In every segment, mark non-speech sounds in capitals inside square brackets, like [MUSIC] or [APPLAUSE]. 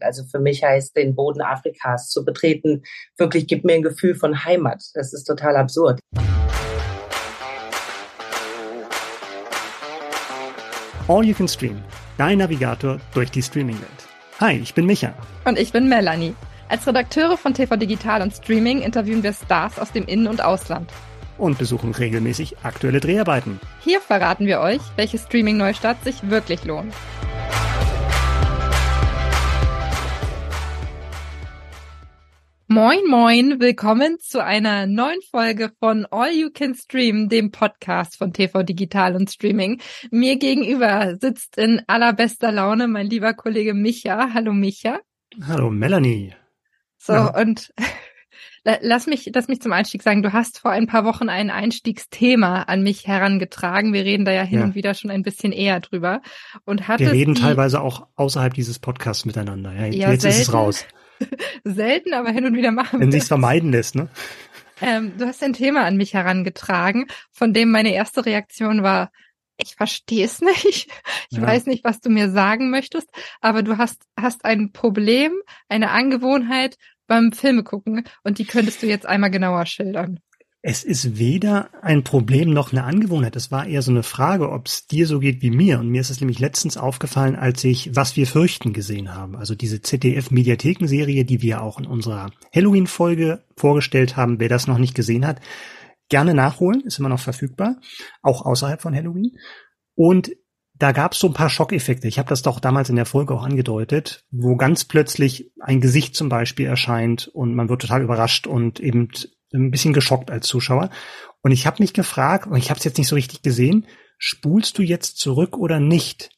Also für mich heißt, den Boden Afrikas zu betreten, wirklich gibt mir ein Gefühl von Heimat. Das ist total absurd. All You Can Stream, dein Navigator durch die Streaming-Welt. Hi, ich bin Micha. Und ich bin Melanie. Als Redakteure von TV Digital und Streaming interviewen wir Stars aus dem In- und Ausland. Und besuchen regelmäßig aktuelle Dreharbeiten. Hier verraten wir euch, welche Streaming-Neustart sich wirklich lohnt. Moin, moin, willkommen zu einer neuen Folge von All You Can Stream, dem Podcast von TV Digital und Streaming. Mir gegenüber sitzt in allerbester Laune mein lieber Kollege Micha. Hallo Micha. Hallo Melanie. So, ja. und [LAUGHS] lass mich, lass mich zum Einstieg sagen, du hast vor ein paar Wochen ein Einstiegsthema an mich herangetragen. Wir reden da ja hin ja. und wieder schon ein bisschen eher drüber. Und Wir reden die, teilweise auch außerhalb dieses Podcasts miteinander. Ja, ja jetzt selten, ist es raus. [LAUGHS] selten, aber hin und wieder machen Wenn sich's vermeiden lässt, ne? Ähm, du hast ein Thema an mich herangetragen, von dem meine erste Reaktion war, ich verstehe es [LAUGHS] nicht. Ich ja. weiß nicht, was du mir sagen möchtest, aber du hast, hast ein Problem, eine Angewohnheit beim Filme gucken und die könntest du jetzt einmal genauer schildern. Es ist weder ein Problem noch eine Angewohnheit. Es war eher so eine Frage, ob es dir so geht wie mir. Und mir ist es nämlich letztens aufgefallen, als ich Was wir fürchten gesehen habe. Also diese ZDF-Mediathekenserie, die wir auch in unserer Halloween-Folge vorgestellt haben. Wer das noch nicht gesehen hat, gerne nachholen. Ist immer noch verfügbar. Auch außerhalb von Halloween. Und da gab es so ein paar Schockeffekte. Ich habe das doch damals in der Folge auch angedeutet, wo ganz plötzlich ein Gesicht zum Beispiel erscheint und man wird total überrascht und eben ein bisschen geschockt als Zuschauer. Und ich habe mich gefragt, und ich habe es jetzt nicht so richtig gesehen, spulst du jetzt zurück oder nicht?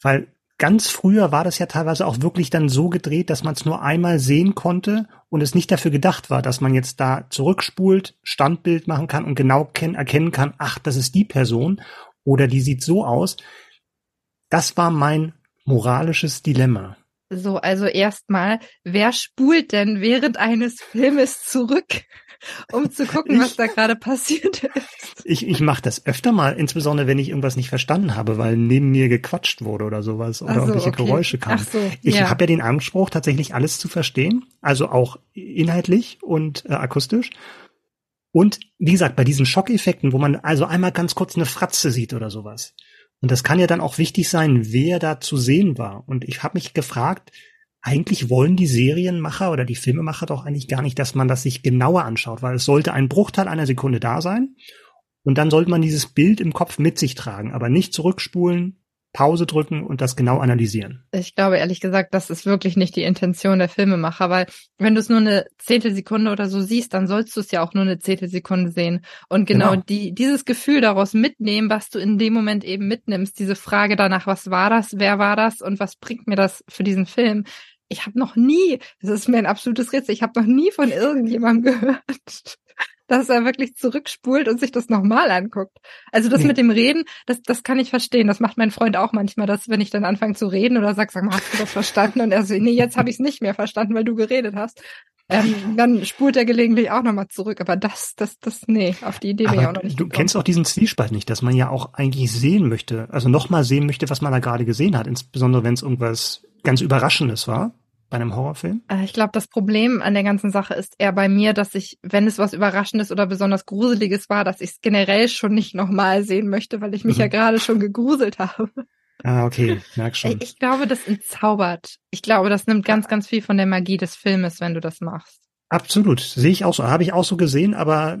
Weil ganz früher war das ja teilweise auch wirklich dann so gedreht, dass man es nur einmal sehen konnte und es nicht dafür gedacht war, dass man jetzt da zurückspult, Standbild machen kann und genau erkennen kann, ach, das ist die Person oder die sieht so aus. Das war mein moralisches Dilemma. So, also erstmal, wer spult denn während eines Filmes zurück? Um zu gucken, was da gerade passiert ist. Ich, ich mache das öfter mal, insbesondere wenn ich irgendwas nicht verstanden habe, weil neben mir gequatscht wurde oder sowas oder so, irgendwelche okay. Geräusche kamen. So, ich ja. habe ja den Anspruch, tatsächlich alles zu verstehen, also auch inhaltlich und äh, akustisch. Und wie gesagt, bei diesen Schockeffekten, wo man also einmal ganz kurz eine Fratze sieht oder sowas. Und das kann ja dann auch wichtig sein, wer da zu sehen war. Und ich habe mich gefragt, eigentlich wollen die Serienmacher oder die Filmemacher doch eigentlich gar nicht, dass man das sich genauer anschaut, weil es sollte ein Bruchteil einer Sekunde da sein und dann sollte man dieses Bild im Kopf mit sich tragen, aber nicht zurückspulen, Pause drücken und das genau analysieren. Ich glaube ehrlich gesagt, das ist wirklich nicht die Intention der Filmemacher, weil wenn du es nur eine Zehntelsekunde oder so siehst, dann sollst du es ja auch nur eine Zehntelsekunde sehen. Und genau, genau, die, dieses Gefühl daraus mitnehmen, was du in dem Moment eben mitnimmst, diese Frage danach, was war das, wer war das und was bringt mir das für diesen Film, ich habe noch nie, das ist mir ein absolutes Rätsel, ich habe noch nie von irgendjemandem gehört, [LAUGHS] dass er wirklich zurückspult und sich das nochmal anguckt. Also das nee. mit dem Reden, das, das kann ich verstehen. Das macht mein Freund auch manchmal, dass wenn ich dann anfange zu reden oder sag, sag mal, hast du das verstanden? Und er so, nee, jetzt habe ich es nicht mehr verstanden, weil du geredet hast. Ähm, dann spult er gelegentlich auch nochmal zurück. Aber das, das, das, nee, auf die Idee bin ich auch noch nicht. Du gekommen. kennst auch diesen Zwiespalt nicht, dass man ja auch eigentlich sehen möchte, also nochmal sehen möchte, was man da gerade gesehen hat, insbesondere wenn es irgendwas ganz Überraschendes war bei einem Horrorfilm? Äh, ich glaube, das Problem an der ganzen Sache ist eher bei mir, dass ich, wenn es was Überraschendes oder besonders Gruseliges war, dass ich es generell schon nicht nochmal sehen möchte, weil ich mich mhm. ja gerade schon gegruselt habe. Ah, okay, merk schon. Ich glaube, das entzaubert. Ich glaube, das nimmt ganz, ganz viel von der Magie des Filmes, wenn du das machst. Absolut, sehe ich auch so, habe ich auch so gesehen, aber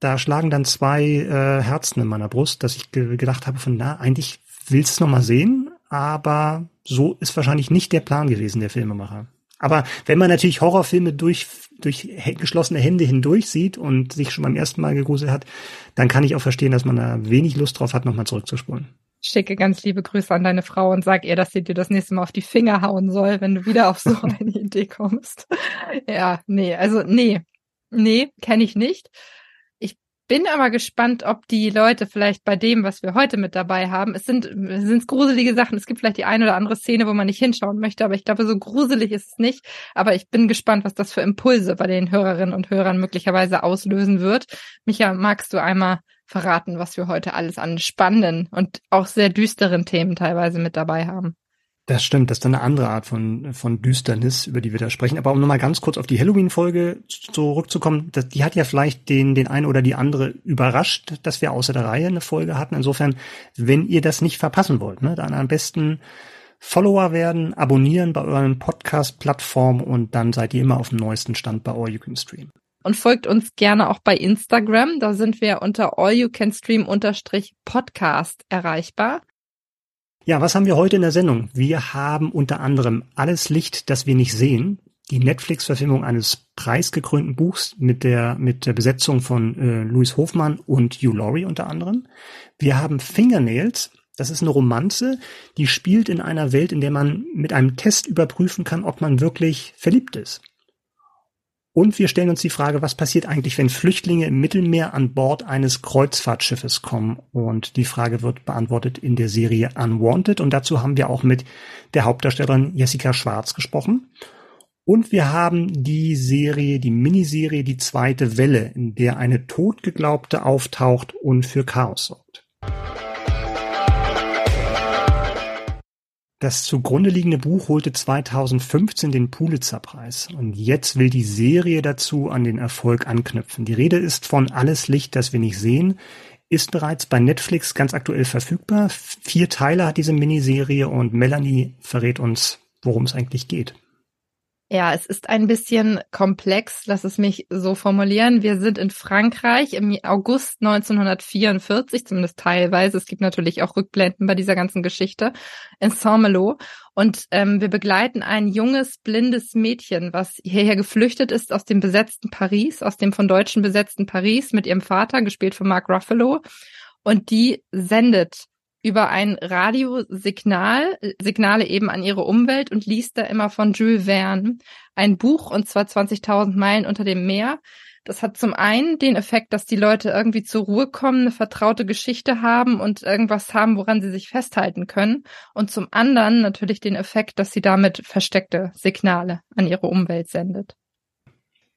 da schlagen dann zwei äh, Herzen in meiner Brust, dass ich ge gedacht habe von, na, eigentlich willst du es nochmal sehen, aber so ist wahrscheinlich nicht der Plan gewesen der Filmemacher. Aber wenn man natürlich Horrorfilme durch, durch geschlossene Hände hindurch sieht und sich schon beim ersten Mal gegruselt hat, dann kann ich auch verstehen, dass man da wenig Lust drauf hat, nochmal zurückzuspulen. Schicke ganz liebe Grüße an deine Frau und sag ihr, dass sie dir das nächste Mal auf die Finger hauen soll, wenn du wieder auf so [LAUGHS] eine Idee kommst. ja, nee, also nee, nee, kenne ich nicht bin aber gespannt, ob die Leute vielleicht bei dem, was wir heute mit dabei haben, es sind, sind gruselige Sachen. Es gibt vielleicht die eine oder andere Szene, wo man nicht hinschauen möchte, aber ich glaube, so gruselig ist es nicht. Aber ich bin gespannt, was das für Impulse bei den Hörerinnen und Hörern möglicherweise auslösen wird. Micha, magst du einmal verraten, was wir heute alles an spannenden und auch sehr düsteren Themen teilweise mit dabei haben? Das stimmt, das ist dann eine andere Art von, von Düsternis, über die wir da sprechen. Aber um nochmal ganz kurz auf die Halloween-Folge zurückzukommen, das, die hat ja vielleicht den, den einen oder die andere überrascht, dass wir außer der Reihe eine Folge hatten. Insofern, wenn ihr das nicht verpassen wollt, ne, dann am besten Follower werden, abonnieren bei euren Podcast-Plattformen und dann seid ihr immer auf dem neuesten Stand bei All You Can Stream. Und folgt uns gerne auch bei Instagram. Da sind wir unter All You Can Stream Podcast erreichbar. Ja, was haben wir heute in der Sendung? Wir haben unter anderem Alles Licht, das wir nicht sehen, die Netflix-Verfilmung eines preisgekrönten Buchs mit der, mit der Besetzung von äh, Louis Hofmann und Hugh Laurie unter anderem. Wir haben Fingernails, das ist eine Romanze, die spielt in einer Welt, in der man mit einem Test überprüfen kann, ob man wirklich verliebt ist. Und wir stellen uns die Frage, was passiert eigentlich, wenn Flüchtlinge im Mittelmeer an Bord eines Kreuzfahrtschiffes kommen? Und die Frage wird beantwortet in der Serie Unwanted. Und dazu haben wir auch mit der Hauptdarstellerin Jessica Schwarz gesprochen. Und wir haben die Serie, die Miniserie Die zweite Welle, in der eine Todgeglaubte auftaucht und für Chaos sorgt. Das zugrunde liegende Buch holte 2015 den Pulitzer-Preis und jetzt will die Serie dazu an den Erfolg anknüpfen. Die Rede ist von Alles Licht, das wir nicht sehen, ist bereits bei Netflix ganz aktuell verfügbar. Vier Teile hat diese Miniserie und Melanie verrät uns, worum es eigentlich geht. Ja, es ist ein bisschen komplex, lass es mich so formulieren. Wir sind in Frankreich im August 1944, zumindest teilweise. Es gibt natürlich auch Rückblenden bei dieser ganzen Geschichte in Saint-Malo. Und ähm, wir begleiten ein junges, blindes Mädchen, was hierher geflüchtet ist aus dem besetzten Paris, aus dem von Deutschen besetzten Paris mit ihrem Vater, gespielt von Mark Ruffalo. Und die sendet über ein Radiosignal, Signale eben an ihre Umwelt und liest da immer von Jules Verne ein Buch und zwar 20.000 Meilen unter dem Meer. Das hat zum einen den Effekt, dass die Leute irgendwie zur Ruhe kommen, eine vertraute Geschichte haben und irgendwas haben, woran sie sich festhalten können. Und zum anderen natürlich den Effekt, dass sie damit versteckte Signale an ihre Umwelt sendet.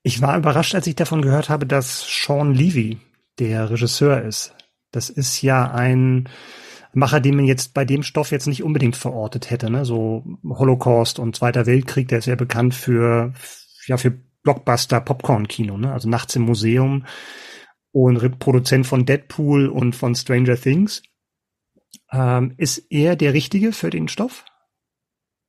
Ich war überrascht, als ich davon gehört habe, dass Sean Levy der Regisseur ist. Das ist ja ein Macher, den man jetzt bei dem Stoff jetzt nicht unbedingt verortet hätte. Ne? So Holocaust und Zweiter Weltkrieg, der ist ja bekannt für, ja, für Blockbuster Popcorn-Kino, ne? also nachts im Museum und Produzent von Deadpool und von Stranger Things. Ähm, ist er der Richtige für den Stoff?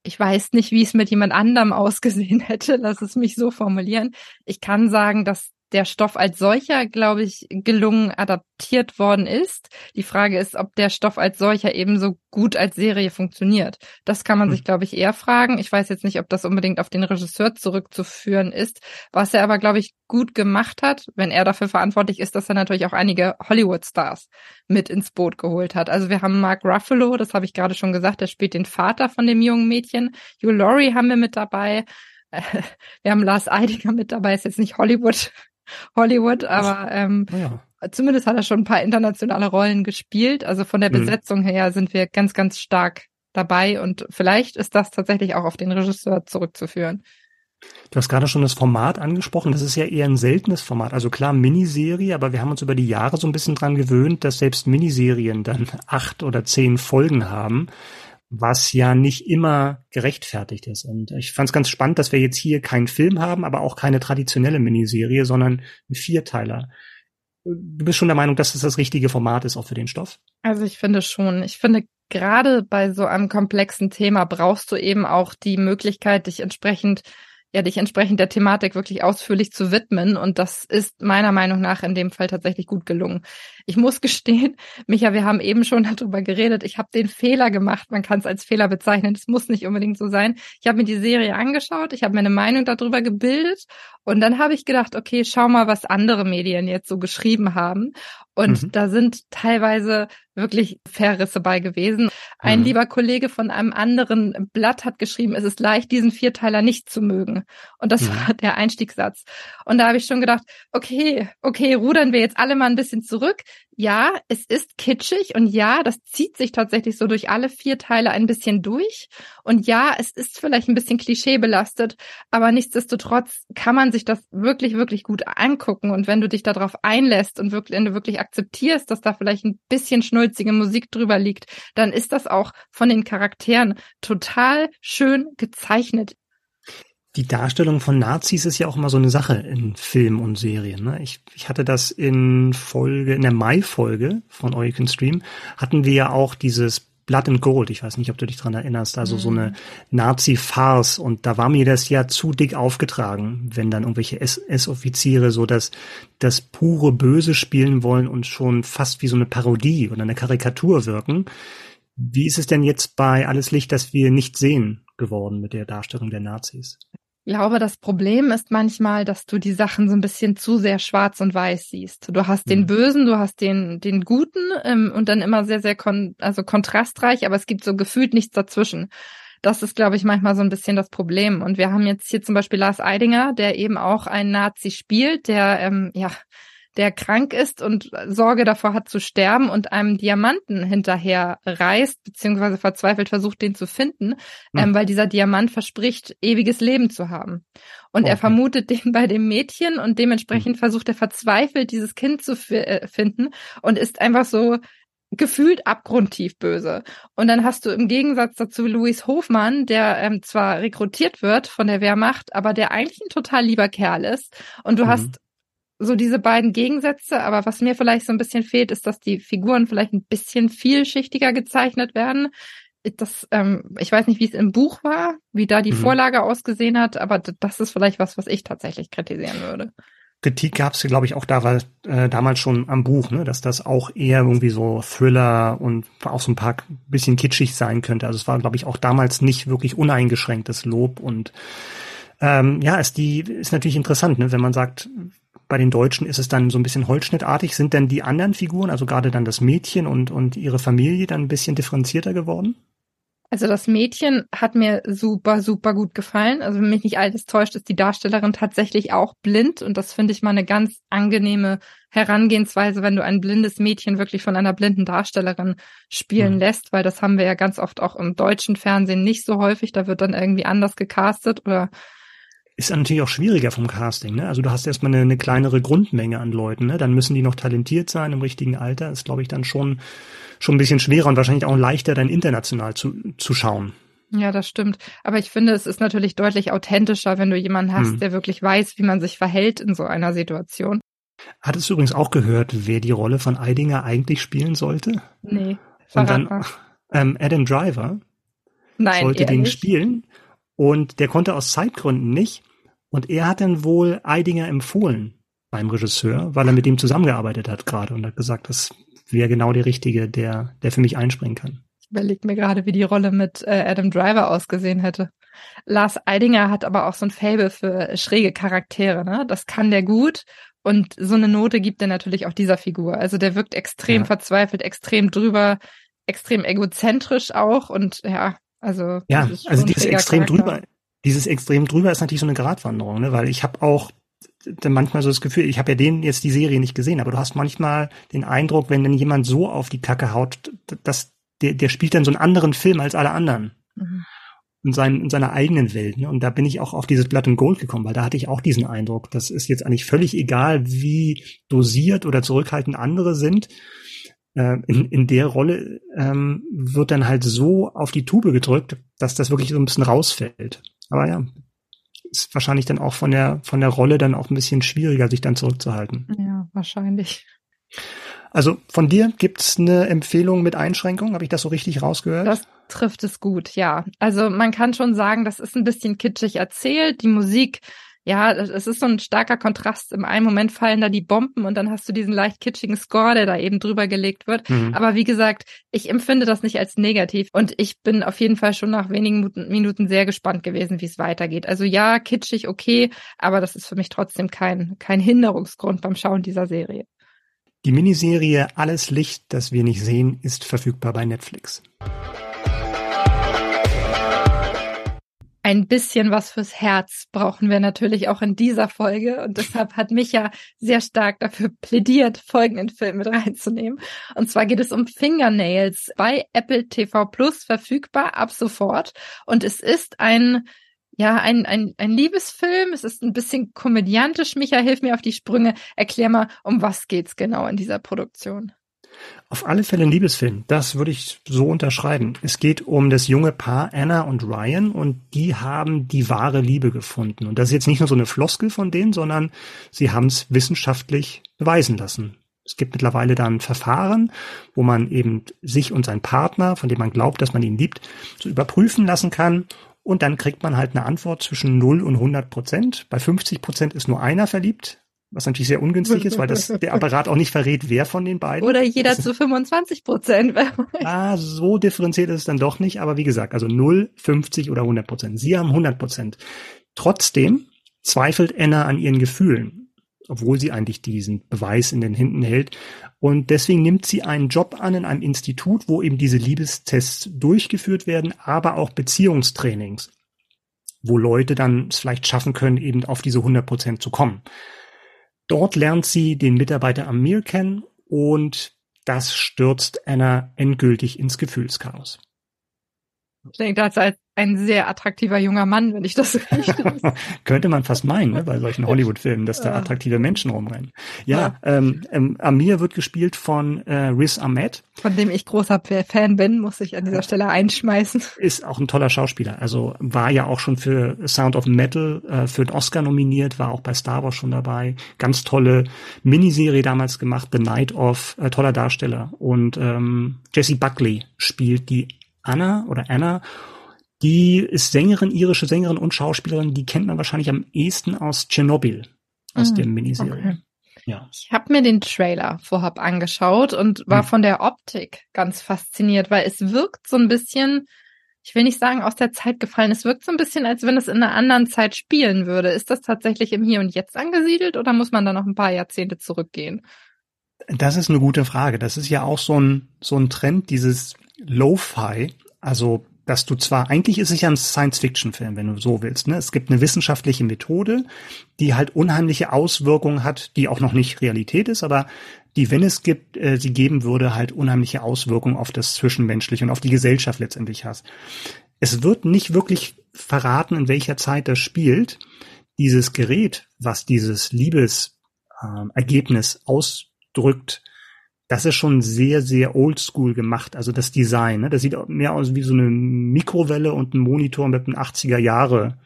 Ich weiß nicht, wie es mit jemand anderem ausgesehen hätte. Lass es mich so formulieren. Ich kann sagen, dass der Stoff als solcher, glaube ich, gelungen adaptiert worden ist. Die Frage ist, ob der Stoff als solcher ebenso gut als Serie funktioniert. Das kann man hm. sich, glaube ich, eher fragen. Ich weiß jetzt nicht, ob das unbedingt auf den Regisseur zurückzuführen ist. Was er aber, glaube ich, gut gemacht hat, wenn er dafür verantwortlich ist, dass er natürlich auch einige Hollywood-Stars mit ins Boot geholt hat. Also wir haben Mark Ruffalo, das habe ich gerade schon gesagt, der spielt den Vater von dem jungen Mädchen. Hugh Laurie haben wir mit dabei. [LAUGHS] Wir haben Lars Eidinger mit dabei, ist jetzt nicht Hollywood Hollywood, aber ähm, ja. zumindest hat er schon ein paar internationale Rollen gespielt. Also von der mhm. Besetzung her sind wir ganz, ganz stark dabei und vielleicht ist das tatsächlich auch auf den Regisseur zurückzuführen. Du hast gerade schon das Format angesprochen. Das ist ja eher ein seltenes Format. Also klar, Miniserie, aber wir haben uns über die Jahre so ein bisschen dran gewöhnt, dass selbst Miniserien dann acht oder zehn Folgen haben was ja nicht immer gerechtfertigt ist. Und ich fand es ganz spannend, dass wir jetzt hier keinen Film haben, aber auch keine traditionelle Miniserie, sondern ein Vierteiler. Du bist schon der Meinung, dass es das richtige Format ist auch für den Stoff? Also ich finde schon. Ich finde gerade bei so einem komplexen Thema brauchst du eben auch die Möglichkeit, dich entsprechend ja, dich entsprechend der Thematik wirklich ausführlich zu widmen. Und das ist meiner Meinung nach in dem Fall tatsächlich gut gelungen. Ich muss gestehen, [LAUGHS] Micha, wir haben eben schon [LAUGHS] darüber geredet. Ich habe den Fehler gemacht. Man kann es als Fehler bezeichnen. Es muss nicht unbedingt so sein. Ich habe mir die Serie angeschaut. Ich habe mir eine Meinung darüber gebildet. Und dann habe ich gedacht, okay, schau mal, was andere Medien jetzt so geschrieben haben. Und mhm. da sind teilweise wirklich Verrisse bei gewesen. Ein mhm. lieber Kollege von einem anderen Blatt hat geschrieben, es ist leicht, diesen Vierteiler nicht zu mögen. Und das mhm. war der Einstiegssatz. Und da habe ich schon gedacht, okay, okay, rudern wir jetzt alle mal ein bisschen zurück. Ja, es ist kitschig und ja, das zieht sich tatsächlich so durch alle vier Teile ein bisschen durch. Und ja, es ist vielleicht ein bisschen klischeebelastet, aber nichtsdestotrotz kann man sich das wirklich, wirklich gut angucken. Und wenn du dich darauf einlässt und wirklich, wenn du wirklich akzeptierst, dass da vielleicht ein bisschen schnulzige Musik drüber liegt, dann ist das auch von den Charakteren total schön gezeichnet. Die Darstellung von Nazis ist ja auch immer so eine Sache in Filmen und Serien. Ne? Ich, ich hatte das in Folge, in der Mai-Folge von All You Can Stream, hatten wir ja auch dieses Blood and Gold. Ich weiß nicht, ob du dich dran erinnerst. Also mhm. so eine Nazi-Farce. Und da war mir das ja zu dick aufgetragen, wenn dann irgendwelche SS-Offiziere so das, das pure Böse spielen wollen und schon fast wie so eine Parodie oder eine Karikatur wirken. Wie ist es denn jetzt bei Alles Licht, das wir nicht sehen geworden mit der Darstellung der Nazis? Ich glaube, das Problem ist manchmal, dass du die Sachen so ein bisschen zu sehr schwarz und weiß siehst. Du hast den mhm. Bösen, du hast den, den Guten ähm, und dann immer sehr, sehr kon also kontrastreich, aber es gibt so gefühlt nichts dazwischen. Das ist, glaube ich, manchmal so ein bisschen das Problem. Und wir haben jetzt hier zum Beispiel Lars Eidinger, der eben auch einen Nazi spielt, der ähm, ja der krank ist und Sorge davor hat zu sterben und einem Diamanten hinterher reist, beziehungsweise verzweifelt versucht, den zu finden, hm. ähm, weil dieser Diamant verspricht, ewiges Leben zu haben. Und okay. er vermutet den bei dem Mädchen und dementsprechend hm. versucht er verzweifelt, dieses Kind zu äh, finden und ist einfach so gefühlt abgrundtief böse. Und dann hast du im Gegensatz dazu Louis Hofmann, der ähm, zwar rekrutiert wird von der Wehrmacht, aber der eigentlich ein total lieber Kerl ist. Und du mhm. hast so diese beiden Gegensätze, aber was mir vielleicht so ein bisschen fehlt, ist, dass die Figuren vielleicht ein bisschen vielschichtiger gezeichnet werden. Das, ähm, ich weiß nicht, wie es im Buch war, wie da die mhm. Vorlage ausgesehen hat, aber das ist vielleicht was, was ich tatsächlich kritisieren würde. Kritik gab es, glaube ich, auch da, äh, damals schon am Buch, ne, dass das auch eher irgendwie so Thriller und auch so ein paar bisschen kitschig sein könnte. Also es war, glaube ich, auch damals nicht wirklich uneingeschränktes Lob und ähm, ja, ist die ist natürlich interessant, ne, wenn man sagt, bei den Deutschen ist es dann so ein bisschen holzschnittartig. Sind denn die anderen Figuren, also gerade dann das Mädchen und, und ihre Familie, dann ein bisschen differenzierter geworden? Also das Mädchen hat mir super, super gut gefallen. Also wenn mich nicht alles täuscht, ist die Darstellerin tatsächlich auch blind. Und das finde ich mal eine ganz angenehme Herangehensweise, wenn du ein blindes Mädchen wirklich von einer blinden Darstellerin spielen mhm. lässt, weil das haben wir ja ganz oft auch im deutschen Fernsehen nicht so häufig. Da wird dann irgendwie anders gecastet oder ist natürlich auch schwieriger vom Casting. Ne? Also du hast erstmal eine, eine kleinere Grundmenge an Leuten. Ne? Dann müssen die noch talentiert sein im richtigen Alter. Ist, glaube ich, dann schon, schon ein bisschen schwerer und wahrscheinlich auch leichter, dann international zu, zu schauen. Ja, das stimmt. Aber ich finde, es ist natürlich deutlich authentischer, wenn du jemanden hast, hm. der wirklich weiß, wie man sich verhält in so einer Situation. Hattest du übrigens auch gehört, wer die Rolle von Eidinger eigentlich spielen sollte? Nee. Und dann ähm, Adam Driver Nein, sollte den nicht. spielen. Und der konnte aus Zeitgründen nicht. Und er hat dann wohl Eidinger empfohlen beim Regisseur, weil er mit ihm zusammengearbeitet hat gerade und hat gesagt, das wäre genau der Richtige, der, der für mich einspringen kann. Ich überlege mir gerade, wie die Rolle mit äh, Adam Driver ausgesehen hätte. Lars Eidinger hat aber auch so ein Fable für schräge Charaktere, ne? Das kann der gut. Und so eine Note gibt er natürlich auch dieser Figur. Also der wirkt extrem ja. verzweifelt, extrem drüber, extrem egozentrisch auch und ja, also, ja, also dieses extrem Charakter. drüber, dieses extrem drüber ist natürlich so eine Gratwanderung, ne? weil ich habe auch manchmal so das Gefühl, ich habe ja den jetzt die Serie nicht gesehen, aber du hast manchmal den Eindruck, wenn dann jemand so auf die Kacke haut, dass der, der spielt dann so einen anderen Film als alle anderen. Mhm. In, seinen, in seiner eigenen Welt. Ne? Und da bin ich auch auf dieses Blatt und Gold gekommen, weil da hatte ich auch diesen Eindruck. Das ist jetzt eigentlich völlig egal, wie dosiert oder zurückhaltend andere sind äh, in, in der Rolle ähm, wird dann halt so auf die Tube gedrückt, dass das wirklich so ein bisschen rausfällt. Aber ja, ist wahrscheinlich dann auch von der von der Rolle dann auch ein bisschen schwieriger, sich dann zurückzuhalten. Ja, wahrscheinlich. Also von dir gibt's eine Empfehlung mit Einschränkung? Habe ich das so richtig rausgehört? Das trifft es gut, ja. Also man kann schon sagen, das ist ein bisschen kitschig erzählt. Die Musik ja, es ist so ein starker Kontrast. Im einen Moment fallen da die Bomben und dann hast du diesen leicht kitschigen Score, der da eben drüber gelegt wird. Mhm. Aber wie gesagt, ich empfinde das nicht als negativ und ich bin auf jeden Fall schon nach wenigen Minuten sehr gespannt gewesen, wie es weitergeht. Also ja, kitschig, okay, aber das ist für mich trotzdem kein, kein Hinderungsgrund beim Schauen dieser Serie. Die Miniserie Alles Licht, das wir nicht sehen, ist verfügbar bei Netflix. Ein bisschen was fürs Herz brauchen wir natürlich auch in dieser Folge. Und deshalb hat mich ja sehr stark dafür plädiert, folgenden Film mit reinzunehmen. Und zwar geht es um Fingernails bei Apple TV Plus verfügbar ab sofort. Und es ist ein ja, ein, ein, ein Liebesfilm. Es ist ein bisschen komödiantisch. Micha, hilf mir auf die Sprünge. Erklär mal, um was geht's genau in dieser Produktion? Auf alle Fälle ein Liebesfilm. Das würde ich so unterschreiben. Es geht um das junge Paar Anna und Ryan und die haben die wahre Liebe gefunden. Und das ist jetzt nicht nur so eine Floskel von denen, sondern sie haben es wissenschaftlich beweisen lassen. Es gibt mittlerweile dann Verfahren, wo man eben sich und seinen Partner, von dem man glaubt, dass man ihn liebt, so überprüfen lassen kann. Und dann kriegt man halt eine Antwort zwischen 0 und 100 Prozent. Bei 50 Prozent ist nur einer verliebt was natürlich sehr ungünstig ist, weil das der [LAUGHS] Apparat auch nicht verrät, wer von den beiden. Oder jeder zu 25 Prozent. ah, so differenziert ist es dann doch nicht, aber wie gesagt, also 0, 50 oder 100 Prozent. Sie haben 100 Prozent. Trotzdem zweifelt Anna an ihren Gefühlen, obwohl sie eigentlich diesen Beweis in den Händen hält. Und deswegen nimmt sie einen Job an in einem Institut, wo eben diese Liebestests durchgeführt werden, aber auch Beziehungstrainings, wo Leute dann es vielleicht schaffen können, eben auf diese 100 Prozent zu kommen. Dort lernt sie den Mitarbeiter Amir kennen und das stürzt Anna endgültig ins Gefühlschaos. Klingt als ein sehr attraktiver junger Mann, wenn ich das [LAUGHS] richtig Könnte man fast meinen, ne, bei solchen Hollywood-Filmen, dass da attraktive Menschen rumrennen. Ja, ja. Ähm, ähm, Amir wird gespielt von äh, Riz Ahmed. Von dem ich großer Fan bin, muss ich an dieser Stelle einschmeißen. Ist auch ein toller Schauspieler. Also war ja auch schon für Sound of Metal äh, für den Oscar nominiert, war auch bei Star Wars schon dabei. Ganz tolle Miniserie damals gemacht, The Night of, äh, toller Darsteller. Und ähm, Jesse Buckley spielt die Anna oder Anna die ist Sängerin, irische Sängerin und Schauspielerin. Die kennt man wahrscheinlich am ehesten aus Tschernobyl, aus mhm, der Miniserie. Okay. Ja. Ich habe mir den Trailer vorab angeschaut und war hm. von der Optik ganz fasziniert, weil es wirkt so ein bisschen, ich will nicht sagen aus der Zeit gefallen, es wirkt so ein bisschen, als wenn es in einer anderen Zeit spielen würde. Ist das tatsächlich im Hier und Jetzt angesiedelt oder muss man da noch ein paar Jahrzehnte zurückgehen? Das ist eine gute Frage. Das ist ja auch so ein, so ein Trend, dieses Lo-Fi, also dass du zwar, eigentlich ist es ja ein Science-Fiction-Film, wenn du so willst. Ne? Es gibt eine wissenschaftliche Methode, die halt unheimliche Auswirkungen hat, die auch noch nicht Realität ist, aber die, wenn es gibt, äh, sie geben würde, halt unheimliche Auswirkungen auf das Zwischenmenschliche und auf die Gesellschaft letztendlich hast. Es wird nicht wirklich verraten, in welcher Zeit das spielt. Dieses Gerät, was dieses Liebesergebnis äh, ausdrückt, das ist schon sehr, sehr oldschool gemacht. Also das Design, ne? das sieht mehr aus wie so eine Mikrowelle und ein Monitor mit einem 80er Jahre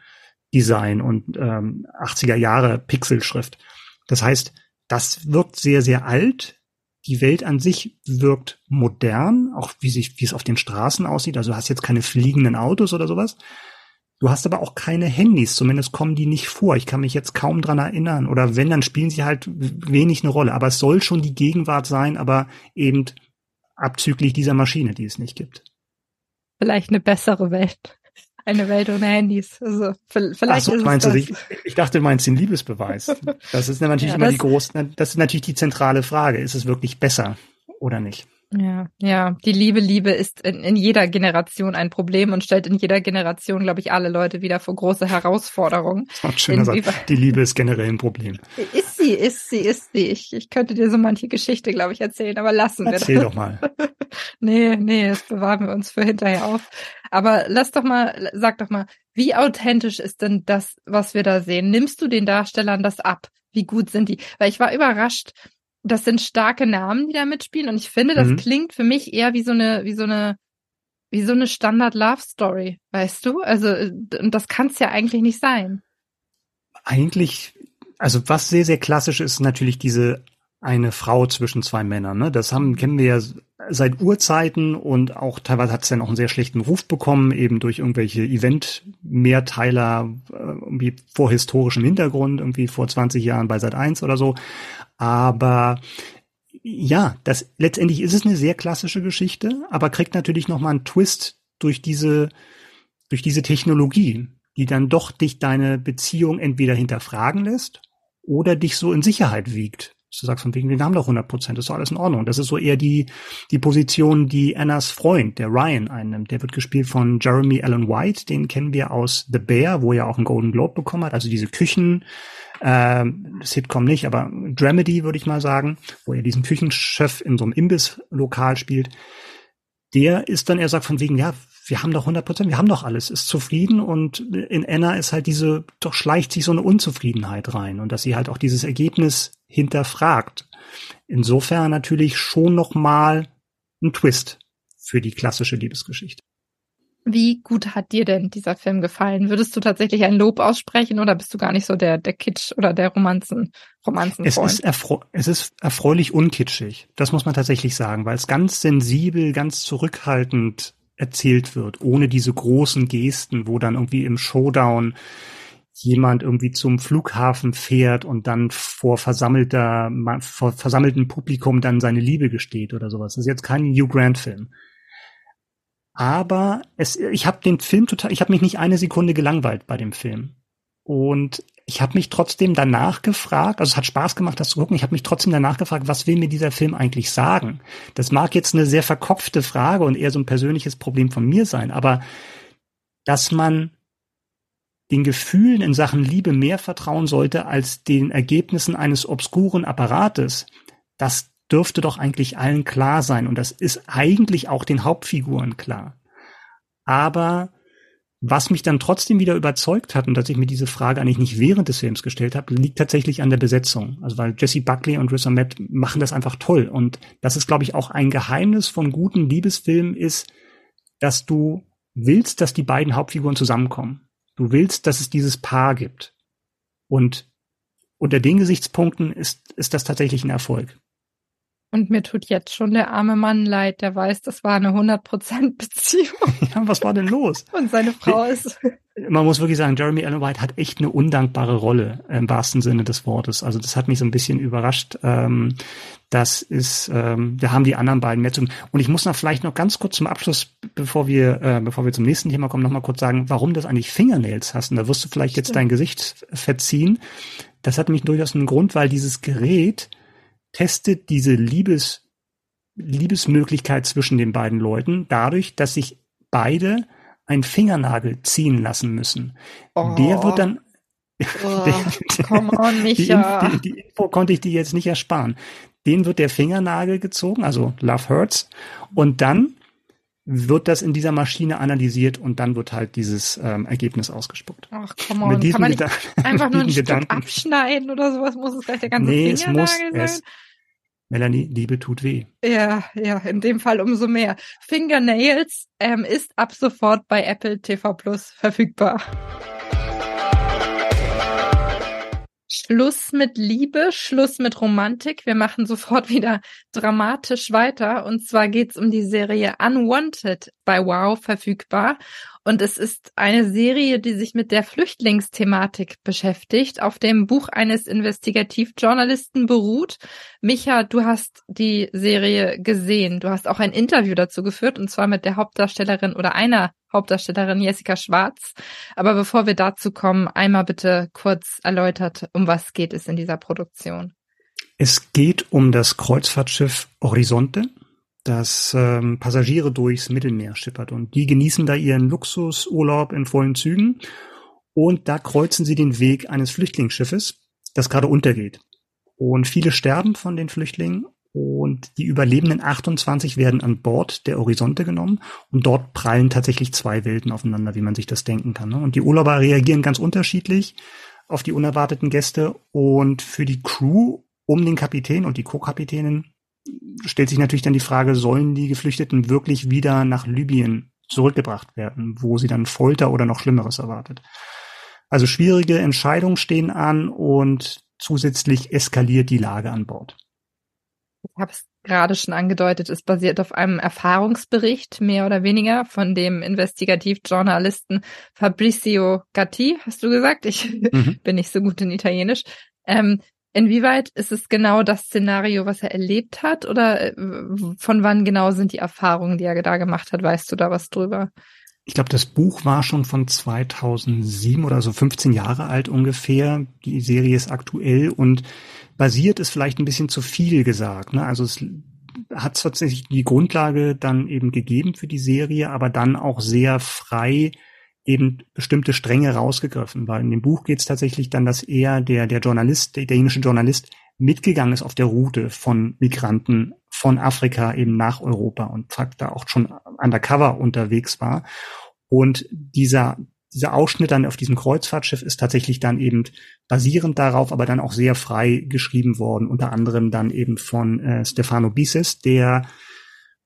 Design und ähm, 80er Jahre Pixelschrift. Das heißt, das wirkt sehr, sehr alt. Die Welt an sich wirkt modern, auch wie sich, wie es auf den Straßen aussieht. Also du hast jetzt keine fliegenden Autos oder sowas. Du hast aber auch keine Handys, zumindest kommen die nicht vor. Ich kann mich jetzt kaum dran erinnern. Oder wenn, dann spielen sie halt wenig eine Rolle. Aber es soll schon die Gegenwart sein, aber eben abzüglich dieser Maschine, die es nicht gibt. Vielleicht eine bessere Welt. Eine Welt ohne Handys. Also vielleicht Ach so, meinst du, ich, ich dachte, du meinst den Liebesbeweis. [LAUGHS] Das ist natürlich ja, immer die große, das ist natürlich die zentrale Frage. Ist es wirklich besser oder nicht? Ja, ja, die Liebe, Liebe ist in, in jeder Generation ein Problem und stellt in jeder Generation, glaube ich, alle Leute wieder vor große Herausforderungen. Das schön gesagt. Die Liebe ist generell ein Problem. Ist sie, ist sie, ist sie. Ich, ich könnte dir so manche Geschichte, glaube ich, erzählen, aber lassen Erzähl wir das. Erzähl doch mal. [LAUGHS] nee, nee, das bewahren wir uns für hinterher auf. Aber lass doch mal, sag doch mal, wie authentisch ist denn das, was wir da sehen? Nimmst du den Darstellern das ab? Wie gut sind die? Weil ich war überrascht, das sind starke Namen, die da mitspielen. Und ich finde, das mhm. klingt für mich eher wie so eine, wie so eine, wie so eine Standard Love Story, weißt du? Also, und das kann es ja eigentlich nicht sein. Eigentlich, also was sehr, sehr klassisch ist, natürlich diese eine Frau zwischen zwei Männern. Ne? Das haben, kennen wir ja seit Urzeiten und auch teilweise hat es dann auch einen sehr schlechten Ruf bekommen, eben durch irgendwelche Event-Mehrteiler, äh, irgendwie vor historischem Hintergrund, irgendwie vor 20 Jahren bei Sat 1 oder so. Aber ja, das letztendlich ist es eine sehr klassische Geschichte, aber kriegt natürlich nochmal einen Twist durch diese, durch diese Technologie, die dann doch dich deine Beziehung entweder hinterfragen lässt oder dich so in Sicherheit wiegt. Dass du sagst von wegen, wir haben doch 100 Prozent, das ist doch alles in Ordnung. Das ist so eher die, die Position, die Annas Freund, der Ryan, einnimmt. Der wird gespielt von Jeremy Allen White, den kennen wir aus The Bear, wo er auch einen Golden Globe bekommen hat, also diese Küchen, äh, Sitcom nicht, aber Dramedy würde ich mal sagen, wo er diesen Küchenchef in so einem Imbisslokal spielt. Der ist dann, er sagt von wegen, ja, wir haben doch 100 Prozent, wir haben doch alles, ist zufrieden und in Anna ist halt diese, doch schleicht sich so eine Unzufriedenheit rein und dass sie halt auch dieses Ergebnis hinterfragt. Insofern natürlich schon noch mal ein Twist für die klassische Liebesgeschichte. Wie gut hat dir denn dieser Film gefallen? Würdest du tatsächlich ein Lob aussprechen oder bist du gar nicht so der, der Kitsch oder der Romanzen, Romanzen es ist, es ist erfreulich unkitschig. Das muss man tatsächlich sagen, weil es ganz sensibel, ganz zurückhaltend erzählt wird, ohne diese großen Gesten, wo dann irgendwie im Showdown jemand irgendwie zum Flughafen fährt und dann vor versammelter, vor versammeltem Publikum dann seine Liebe gesteht oder sowas. Das ist jetzt kein Hugh Grant Film. Aber es, ich habe den Film total, ich habe mich nicht eine Sekunde gelangweilt bei dem Film. Und ich habe mich trotzdem danach gefragt, also es hat Spaß gemacht, das zu gucken, ich habe mich trotzdem danach gefragt, was will mir dieser Film eigentlich sagen? Das mag jetzt eine sehr verkopfte Frage und eher so ein persönliches Problem von mir sein, aber dass man den Gefühlen in Sachen Liebe mehr vertrauen sollte als den Ergebnissen eines obskuren Apparates, das dürfte doch eigentlich allen klar sein und das ist eigentlich auch den Hauptfiguren klar. Aber was mich dann trotzdem wieder überzeugt hat und dass ich mir diese Frage eigentlich nicht während des Films gestellt habe, liegt tatsächlich an der Besetzung. Also weil Jesse Buckley und Riz Ahmed machen das einfach toll und das ist glaube ich auch ein Geheimnis von guten Liebesfilmen ist, dass du willst, dass die beiden Hauptfiguren zusammenkommen. Du willst, dass es dieses Paar gibt. Und unter den Gesichtspunkten ist, ist das tatsächlich ein Erfolg. Und mir tut jetzt schon der arme Mann leid, der weiß, das war eine 100% Beziehung. [LAUGHS] Ja, was war denn los? Und seine Frau ist. [LAUGHS] Man muss wirklich sagen, Jeremy Allen White hat echt eine undankbare Rolle im wahrsten Sinne des Wortes. Also das hat mich so ein bisschen überrascht. Ähm, das ist, ähm, wir haben die anderen beiden mehr zum. Und ich muss noch vielleicht noch ganz kurz zum Abschluss, bevor wir, äh, bevor wir zum nächsten Thema kommen, noch mal kurz sagen, warum das eigentlich Fingernails hast. Und da wirst du vielleicht jetzt dein Gesicht verziehen. Das hat nämlich durchaus einen Grund, weil dieses Gerät testet diese Liebes, Liebesmöglichkeit zwischen den beiden Leuten dadurch, dass sich beide einen Fingernagel ziehen lassen müssen. Oh. Der wird dann Oh, [LAUGHS] come on, Micha. Die, die, die, Info konnte ich dir jetzt nicht ersparen. Den wird der Fingernagel gezogen, also Love Hurts, und dann wird das in dieser Maschine analysiert und dann wird halt dieses ähm, Ergebnis ausgespuckt. Ach, come on. Kann man [LAUGHS] einfach nur [LAUGHS] ein Stück abschneiden oder sowas? Muss es gleich der ganze nee, es muss, sein? Es, Melanie, Liebe tut weh. Ja, ja, in dem Fall umso mehr. Fingernails ähm, ist ab sofort bei Apple TV Plus verfügbar. Schluss mit Liebe, Schluss mit Romantik. Wir machen sofort [LAUGHS] wieder dramatisch weiter. Und zwar geht's um die Serie Unwanted bei Wow verfügbar. Und es ist eine Serie, die sich mit der Flüchtlingsthematik beschäftigt, auf dem Buch eines Investigativjournalisten beruht. Micha, du hast die Serie gesehen. Du hast auch ein Interview dazu geführt, und zwar mit der Hauptdarstellerin oder einer Hauptdarstellerin Jessica Schwarz. Aber bevor wir dazu kommen, einmal bitte kurz erläutert, um was geht es in dieser Produktion. Es geht um das Kreuzfahrtschiff Horizonte das ähm, Passagiere durchs Mittelmeer schippert. Und die genießen da ihren Luxusurlaub in vollen Zügen. Und da kreuzen sie den Weg eines Flüchtlingsschiffes, das gerade untergeht. Und viele sterben von den Flüchtlingen und die überlebenden 28 werden an Bord der Horizonte genommen und dort prallen tatsächlich zwei Welten aufeinander, wie man sich das denken kann. Ne? Und die Urlauber reagieren ganz unterschiedlich auf die unerwarteten Gäste und für die Crew um den Kapitän und die Co-Kapitänin stellt sich natürlich dann die Frage, sollen die Geflüchteten wirklich wieder nach Libyen zurückgebracht werden, wo sie dann Folter oder noch Schlimmeres erwartet. Also schwierige Entscheidungen stehen an und zusätzlich eskaliert die Lage an Bord. Ich habe es gerade schon angedeutet, es basiert auf einem Erfahrungsbericht, mehr oder weniger, von dem Investigativjournalisten Fabrizio Gatti, hast du gesagt? Ich mhm. [LAUGHS] bin nicht so gut in Italienisch. Ähm, Inwieweit ist es genau das Szenario, was er erlebt hat? Oder äh, von wann genau sind die Erfahrungen, die er da gemacht hat? Weißt du da was drüber? Ich glaube, das Buch war schon von 2007 oder so 15 Jahre alt ungefähr. Die Serie ist aktuell und basiert ist vielleicht ein bisschen zu viel gesagt. Ne? Also es hat tatsächlich die Grundlage dann eben gegeben für die Serie, aber dann auch sehr frei eben bestimmte Stränge rausgegriffen, weil in dem Buch geht es tatsächlich dann, dass er, der, der Journalist, der italienische Journalist, mitgegangen ist auf der Route von Migranten von Afrika eben nach Europa und da auch schon undercover unterwegs war. Und dieser, dieser Ausschnitt dann auf diesem Kreuzfahrtschiff ist tatsächlich dann eben basierend darauf, aber dann auch sehr frei geschrieben worden, unter anderem dann eben von äh, Stefano Bises, der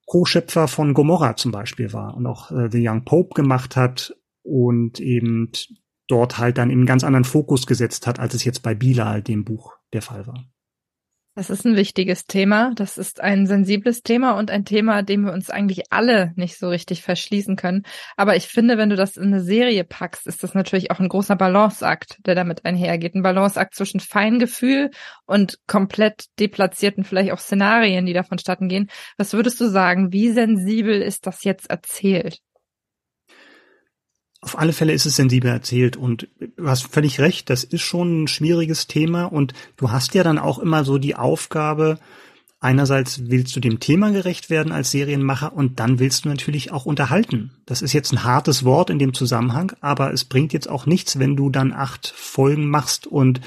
Co-Schöpfer von Gomorra zum Beispiel war und auch äh, The Young Pope gemacht hat und eben dort halt dann in einen ganz anderen Fokus gesetzt hat, als es jetzt bei Bilal, dem Buch, der Fall war. Das ist ein wichtiges Thema. Das ist ein sensibles Thema und ein Thema, dem wir uns eigentlich alle nicht so richtig verschließen können. Aber ich finde, wenn du das in eine Serie packst, ist das natürlich auch ein großer Balanceakt, der damit einhergeht. Ein Balanceakt zwischen Feingefühl und komplett deplatzierten vielleicht auch Szenarien, die davon statten gehen. Was würdest du sagen? Wie sensibel ist das jetzt erzählt? Auf alle Fälle ist es sensibel erzählt und du hast völlig recht, das ist schon ein schwieriges Thema und du hast ja dann auch immer so die Aufgabe, einerseits willst du dem Thema gerecht werden als Serienmacher und dann willst du natürlich auch unterhalten. Das ist jetzt ein hartes Wort in dem Zusammenhang, aber es bringt jetzt auch nichts, wenn du dann acht Folgen machst und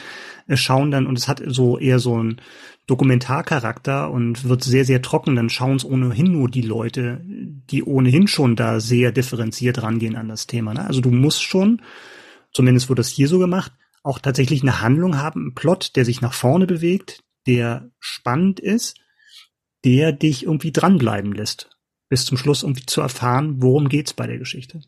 schauen dann, und es hat so eher so ein Dokumentarcharakter und wird sehr, sehr trocken, dann schauen es ohnehin nur die Leute, die ohnehin schon da sehr differenziert rangehen an das Thema. Ne? Also du musst schon, zumindest wurde das hier so gemacht, auch tatsächlich eine Handlung haben, einen Plot, der sich nach vorne bewegt, der spannend ist, der dich irgendwie dranbleiben lässt, bis zum Schluss irgendwie zu erfahren, worum geht's bei der Geschichte.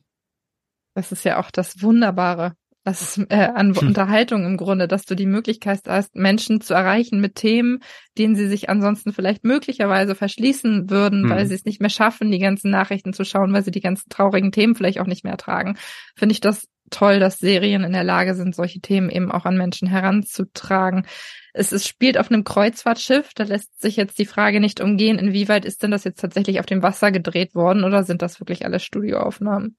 Das ist ja auch das Wunderbare das ist äh, an hm. Unterhaltung im Grunde, dass du die Möglichkeit hast, Menschen zu erreichen mit Themen, denen sie sich ansonsten vielleicht möglicherweise verschließen würden, hm. weil sie es nicht mehr schaffen, die ganzen Nachrichten zu schauen, weil sie die ganzen traurigen Themen vielleicht auch nicht mehr ertragen. Finde ich das toll, dass Serien in der Lage sind, solche Themen eben auch an Menschen heranzutragen. Es, es spielt auf einem Kreuzfahrtschiff, da lässt sich jetzt die Frage nicht umgehen, inwieweit ist denn das jetzt tatsächlich auf dem Wasser gedreht worden oder sind das wirklich alle Studioaufnahmen?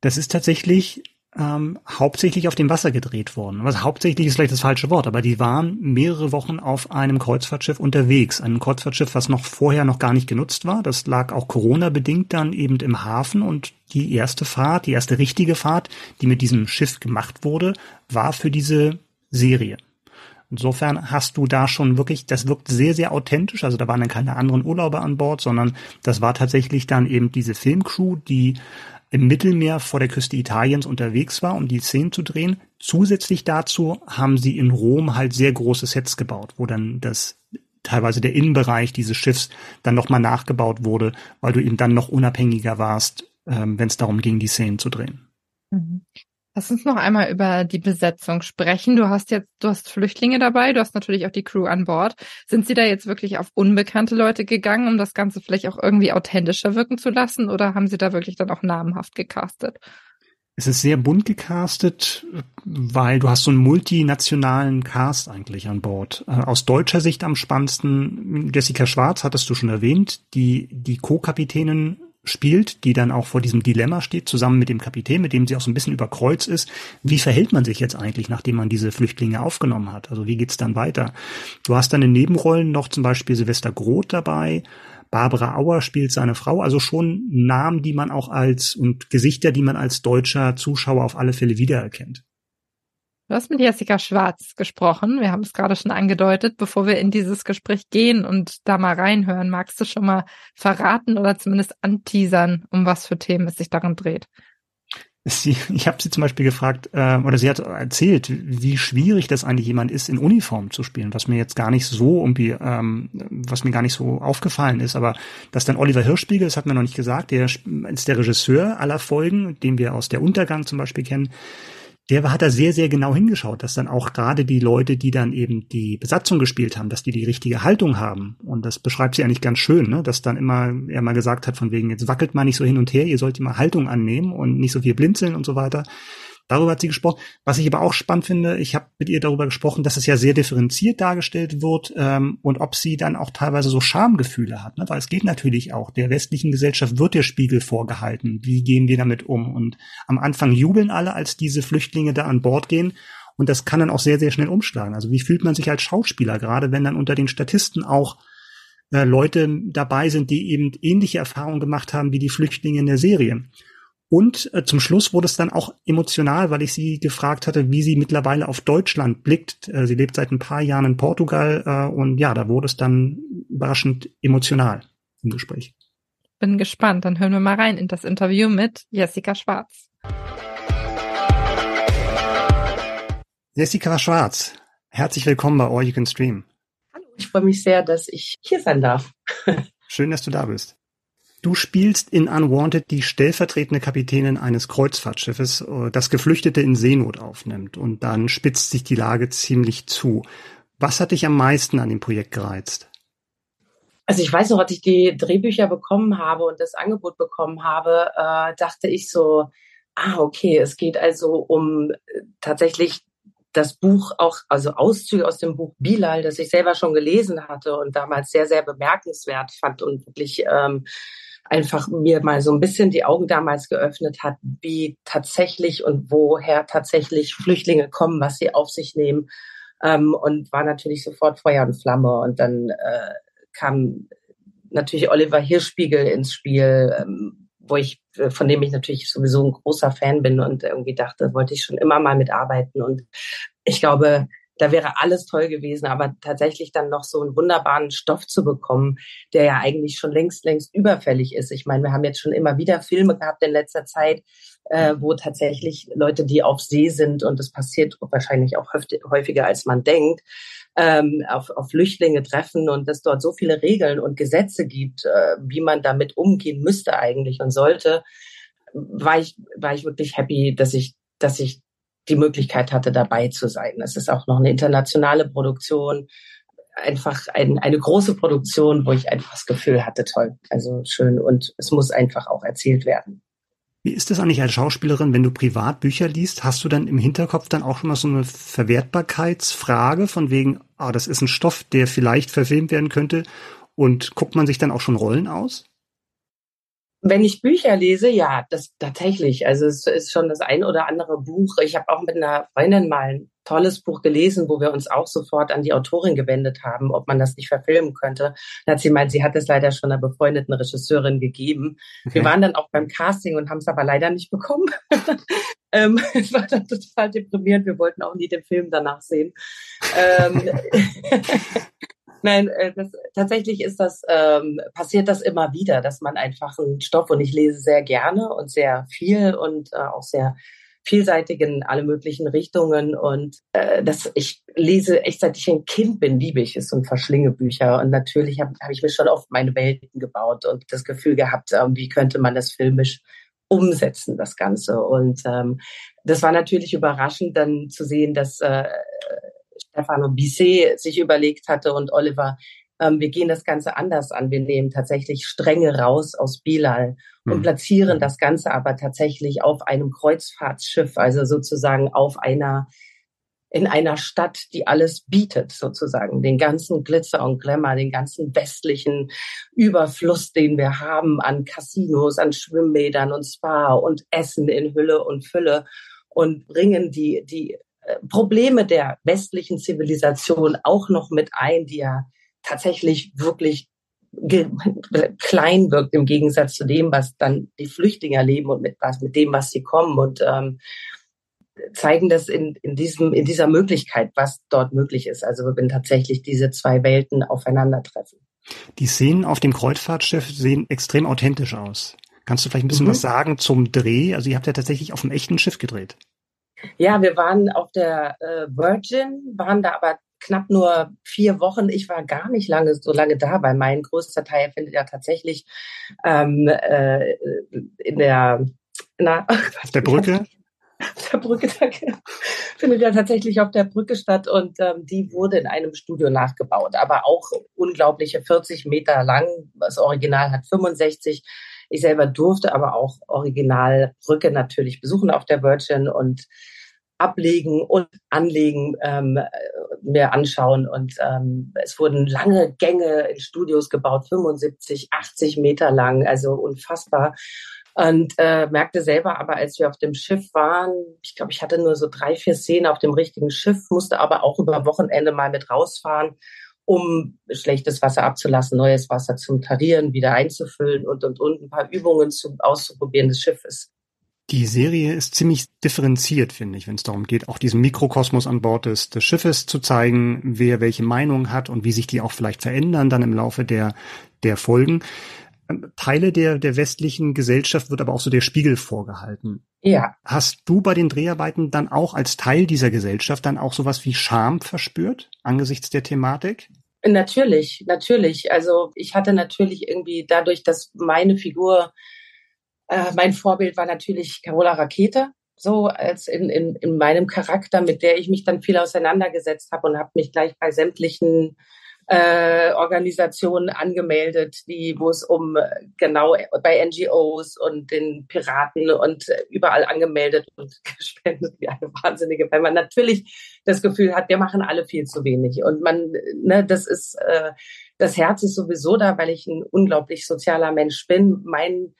Das ist tatsächlich ähm, hauptsächlich auf dem Wasser gedreht worden. Was hauptsächlich ist vielleicht das falsche Wort, aber die waren mehrere Wochen auf einem Kreuzfahrtschiff unterwegs. Ein Kreuzfahrtschiff, was noch vorher noch gar nicht genutzt war. Das lag auch Corona-bedingt dann eben im Hafen und die erste Fahrt, die erste richtige Fahrt, die mit diesem Schiff gemacht wurde, war für diese Serie. Insofern hast du da schon wirklich, das wirkt sehr, sehr authentisch. Also da waren dann keine anderen Urlauber an Bord, sondern das war tatsächlich dann eben diese Filmcrew, die im Mittelmeer vor der Küste Italiens unterwegs war, um die Szenen zu drehen. Zusätzlich dazu haben sie in Rom halt sehr große Sets gebaut, wo dann das teilweise der Innenbereich dieses Schiffs dann nochmal nachgebaut wurde, weil du eben dann noch unabhängiger warst, ähm, wenn es darum ging, die Szenen zu drehen. Lass uns noch einmal über die Besetzung sprechen. Du hast jetzt, du hast Flüchtlinge dabei, du hast natürlich auch die Crew an Bord. Sind sie da jetzt wirklich auf unbekannte Leute gegangen, um das Ganze vielleicht auch irgendwie authentischer wirken zu lassen, oder haben sie da wirklich dann auch namenhaft gecastet? Es ist sehr bunt gecastet, weil du hast so einen multinationalen Cast eigentlich an Bord. Äh, aus deutscher Sicht am spannendsten, Jessica Schwarz hattest du schon erwähnt, die die Co-Kapitänin spielt, die dann auch vor diesem Dilemma steht, zusammen mit dem Kapitän, mit dem sie auch so ein bisschen über Kreuz ist. Wie verhält man sich jetzt eigentlich, nachdem man diese Flüchtlinge aufgenommen hat? Also wie geht's dann weiter? Du hast dann in Nebenrollen noch zum Beispiel Silvester Groth dabei, Barbara Auer spielt seine Frau, also schon Namen, die man auch als und Gesichter, die man als deutscher Zuschauer auf alle Fälle wiedererkennt. Du hast mit Jessica Schwarz gesprochen. Wir haben es gerade schon angedeutet. Bevor wir in dieses Gespräch gehen und da mal reinhören, magst du schon mal verraten oder zumindest anteasern, um was für Themen es sich darin dreht? Sie, ich habe sie zum Beispiel gefragt, äh, oder sie hat erzählt, wie schwierig das eigentlich jemand ist, in Uniform zu spielen, was mir jetzt gar nicht so irgendwie, ähm, was mir gar nicht so aufgefallen ist. Aber dass dann Oliver Hirschspiegel, das hat mir noch nicht gesagt, der ist der Regisseur aller Folgen, den wir aus der Untergang zum Beispiel kennen, der hat da sehr, sehr genau hingeschaut, dass dann auch gerade die Leute, die dann eben die Besatzung gespielt haben, dass die die richtige Haltung haben. Und das beschreibt sie eigentlich ganz schön, ne? dass dann immer er mal gesagt hat, von wegen, jetzt wackelt mal nicht so hin und her, ihr sollt immer Haltung annehmen und nicht so viel blinzeln und so weiter. Darüber hat sie gesprochen. Was ich aber auch spannend finde, ich habe mit ihr darüber gesprochen, dass es ja sehr differenziert dargestellt wird ähm, und ob sie dann auch teilweise so Schamgefühle hat. Ne? Weil es geht natürlich auch. Der westlichen Gesellschaft wird der Spiegel vorgehalten. Wie gehen wir damit um? Und am Anfang jubeln alle, als diese Flüchtlinge da an Bord gehen. Und das kann dann auch sehr, sehr schnell umschlagen. Also wie fühlt man sich als Schauspieler, gerade wenn dann unter den Statisten auch äh, Leute dabei sind, die eben ähnliche Erfahrungen gemacht haben wie die Flüchtlinge in der Serie. Und äh, zum Schluss wurde es dann auch emotional, weil ich sie gefragt hatte, wie sie mittlerweile auf Deutschland blickt. Äh, sie lebt seit ein paar Jahren in Portugal äh, und ja, da wurde es dann überraschend emotional im Gespräch. Bin gespannt, dann hören wir mal rein in das Interview mit Jessica Schwarz. Jessica Schwarz, herzlich willkommen bei All You Can Stream. Hallo, ich freue mich sehr, dass ich hier sein darf. [LAUGHS] Schön, dass du da bist. Du spielst in Unwanted die stellvertretende Kapitänin eines Kreuzfahrtschiffes, äh, das Geflüchtete in Seenot aufnimmt und dann spitzt sich die Lage ziemlich zu. Was hat dich am meisten an dem Projekt gereizt? Also ich weiß noch, als ich die Drehbücher bekommen habe und das Angebot bekommen habe, äh, dachte ich so, ah, okay, es geht also um äh, tatsächlich das Buch auch, also Auszüge aus dem Buch Bilal, das ich selber schon gelesen hatte und damals sehr, sehr bemerkenswert fand und wirklich ähm, einfach mir mal so ein bisschen die Augen damals geöffnet hat, wie tatsächlich und woher tatsächlich Flüchtlinge kommen, was sie auf sich nehmen. Ähm, und war natürlich sofort Feuer und Flamme. Und dann äh, kam natürlich Oliver Hirschspiegel ins Spiel, ähm, wo ich, äh, von dem ich natürlich sowieso ein großer Fan bin und irgendwie dachte, wollte ich schon immer mal mitarbeiten. Und ich glaube, da wäre alles toll gewesen, aber tatsächlich dann noch so einen wunderbaren Stoff zu bekommen, der ja eigentlich schon längst, längst überfällig ist. Ich meine, wir haben jetzt schon immer wieder Filme gehabt in letzter Zeit, äh, wo tatsächlich Leute, die auf See sind, und das passiert wahrscheinlich auch häufiger, als man denkt, ähm, auf, auf Flüchtlinge treffen und es dort so viele Regeln und Gesetze gibt, äh, wie man damit umgehen müsste eigentlich und sollte, war ich, war ich wirklich happy, dass ich, dass ich die Möglichkeit hatte, dabei zu sein. Es ist auch noch eine internationale Produktion, einfach ein, eine große Produktion, wo ich einfach das Gefühl hatte, toll, also schön und es muss einfach auch erzählt werden. Wie ist das eigentlich als Schauspielerin, wenn du privat Bücher liest? Hast du dann im Hinterkopf dann auch schon mal so eine Verwertbarkeitsfrage von wegen, ah, das ist ein Stoff, der vielleicht verfilmt werden könnte? Und guckt man sich dann auch schon Rollen aus? Wenn ich Bücher lese, ja, das tatsächlich. Also es ist schon das ein oder andere Buch. Ich habe auch mit einer Freundin mal ein tolles Buch gelesen, wo wir uns auch sofort an die Autorin gewendet haben, ob man das nicht verfilmen könnte. Da hat sie meint, sie hat es leider schon einer befreundeten Regisseurin gegeben. Okay. Wir waren dann auch beim Casting und haben es aber leider nicht bekommen. [LAUGHS] ähm, es war dann total deprimierend. Wir wollten auch nie den Film danach sehen. Ähm, [LAUGHS] Nein, äh, das, tatsächlich ist das, ähm, passiert das immer wieder, dass man einfach einen Stoff, und ich lese sehr gerne und sehr viel und äh, auch sehr vielseitig in alle möglichen Richtungen. Und äh, das ich lese echt seit ich ein Kind bin liebe ich es und verschlinge Bücher. Und natürlich habe hab ich mir schon oft meine Welten gebaut und das Gefühl gehabt ähm, wie könnte man das filmisch umsetzen das Ganze. Und ähm, das war natürlich überraschend dann zu sehen dass äh, Stefano Bisset sich überlegt hatte und Oliver, ähm, wir gehen das Ganze anders an. Wir nehmen tatsächlich Stränge raus aus Bilal und mhm. platzieren das Ganze aber tatsächlich auf einem Kreuzfahrtsschiff, also sozusagen auf einer in einer Stadt, die alles bietet, sozusagen, den ganzen Glitzer und Glamour, den ganzen westlichen Überfluss, den wir haben an Casinos, an Schwimmbädern und Spa und Essen in Hülle und Fülle und bringen die, die Probleme der westlichen Zivilisation auch noch mit ein, die ja tatsächlich wirklich klein wirkt im Gegensatz zu dem, was dann die Flüchtlinge erleben und mit was mit dem, was sie kommen und ähm, zeigen das in, in diesem in dieser Möglichkeit, was dort möglich ist. Also wenn tatsächlich diese zwei Welten aufeinandertreffen. Die Szenen auf dem Kreuzfahrtschiff sehen extrem authentisch aus. Kannst du vielleicht ein bisschen mhm. was sagen zum Dreh? Also ihr habt ja tatsächlich auf einem echten Schiff gedreht. Ja, wir waren auf der äh, Virgin, waren da aber knapp nur vier Wochen. Ich war gar nicht lange so lange da, weil mein größter Teil findet ja tatsächlich ähm, äh, in der na, [LAUGHS] auf der Brücke. [LAUGHS] Auf der Brücke danke. findet ja tatsächlich auf der Brücke statt und ähm, die wurde in einem Studio nachgebaut, aber auch unglaubliche 40 Meter lang. Das Original hat 65 ich selber durfte aber auch Originalbrücke natürlich besuchen auf der Virgin und ablegen und anlegen ähm, mir anschauen. Und ähm, es wurden lange Gänge in Studios gebaut, 75, 80 Meter lang, also unfassbar. Und äh, merkte selber aber, als wir auf dem Schiff waren, ich glaube, ich hatte nur so drei, vier Szenen auf dem richtigen Schiff, musste aber auch über Wochenende mal mit rausfahren, um schlechtes Wasser abzulassen, neues Wasser zum Tarieren, wieder einzufüllen und und und ein paar Übungen zu, auszuprobieren des Schiffes. Die Serie ist ziemlich differenziert, finde ich, wenn es darum geht, auch diesen Mikrokosmos an Bord des, des Schiffes zu zeigen, wer welche Meinung hat und wie sich die auch vielleicht verändern dann im Laufe der, der Folgen. Teile der, der westlichen Gesellschaft wird aber auch so der Spiegel vorgehalten. Ja. Hast du bei den Dreharbeiten dann auch als Teil dieser Gesellschaft dann auch sowas wie Scham verspürt angesichts der Thematik? Natürlich, natürlich. Also ich hatte natürlich irgendwie dadurch, dass meine Figur äh, mein Vorbild war natürlich Carola Rakete, so als in, in, in meinem Charakter, mit der ich mich dann viel auseinandergesetzt habe und habe mich gleich bei sämtlichen äh, Organisationen angemeldet, die, wo es um genau bei NGOs und den Piraten und überall angemeldet und [LAUGHS] gespendet wie eine Wahnsinnige, weil man natürlich das Gefühl hat, wir machen alle viel zu wenig. Und man, ne, das ist, äh, das Herz ist sowieso da, weil ich ein unglaublich sozialer Mensch bin. Mein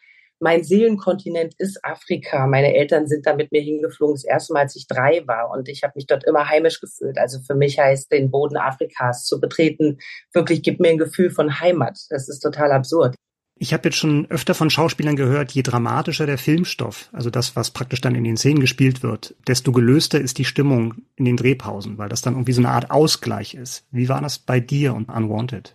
mein Seelenkontinent ist Afrika. Meine Eltern sind da mit mir hingeflogen, das erste Mal, als ich drei war. Und ich habe mich dort immer heimisch gefühlt. Also für mich heißt, den Boden Afrikas zu betreten, wirklich gibt mir ein Gefühl von Heimat. Das ist total absurd. Ich habe jetzt schon öfter von Schauspielern gehört, je dramatischer der Filmstoff, also das, was praktisch dann in den Szenen gespielt wird, desto gelöster ist die Stimmung in den Drehpausen, weil das dann irgendwie so eine Art Ausgleich ist. Wie war das bei dir und Unwanted?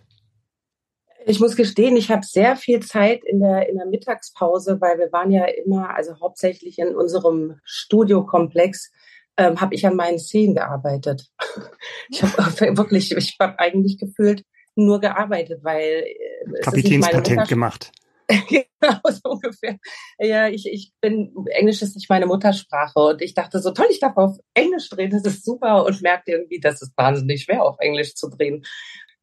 Ich muss gestehen, ich habe sehr viel Zeit in der, in der Mittagspause, weil wir waren ja immer, also hauptsächlich in unserem Studiokomplex, ähm, habe ich an meinen Szenen gearbeitet. [LAUGHS] Ich habe [LAUGHS] wirklich, ich habe eigentlich gefühlt nur gearbeitet, weil äh, Kapitänspatent gemacht. [LAUGHS] genau, so ungefähr. Ja, ich, ich bin, Englisch ist nicht meine Muttersprache und ich dachte so, toll, ich darf auf Englisch drehen, das ist super und merkte irgendwie, das ist wahnsinnig schwer, auf Englisch zu drehen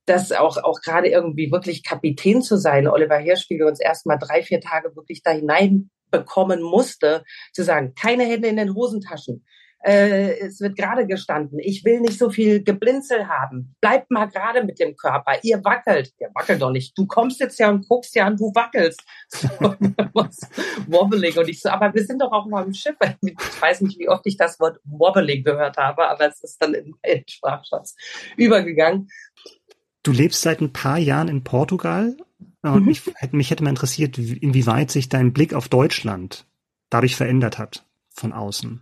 das auch, auch gerade irgendwie wirklich Kapitän zu sein. Oliver Hirsch, wie wir uns erst mal drei, vier Tage wirklich da hineinbekommen musste, zu sagen, keine Hände in den Hosentaschen. Äh, es wird gerade gestanden. Ich will nicht so viel Geblinzel haben. Bleibt mal gerade mit dem Körper. Ihr wackelt. Ihr wackelt doch nicht. Du kommst jetzt ja und guckst ja an, du wackelst. [LAUGHS] So, wobbling. Und ich so, aber wir sind doch auch mal im Schiff. Ich weiß nicht, wie oft ich das Wort wobbling gehört habe, aber es ist dann in meinen Sprachschatz übergegangen. Du lebst seit ein paar Jahren in Portugal und mhm. mich, mich hätte mal interessiert, inwieweit sich dein Blick auf Deutschland dadurch verändert hat von außen.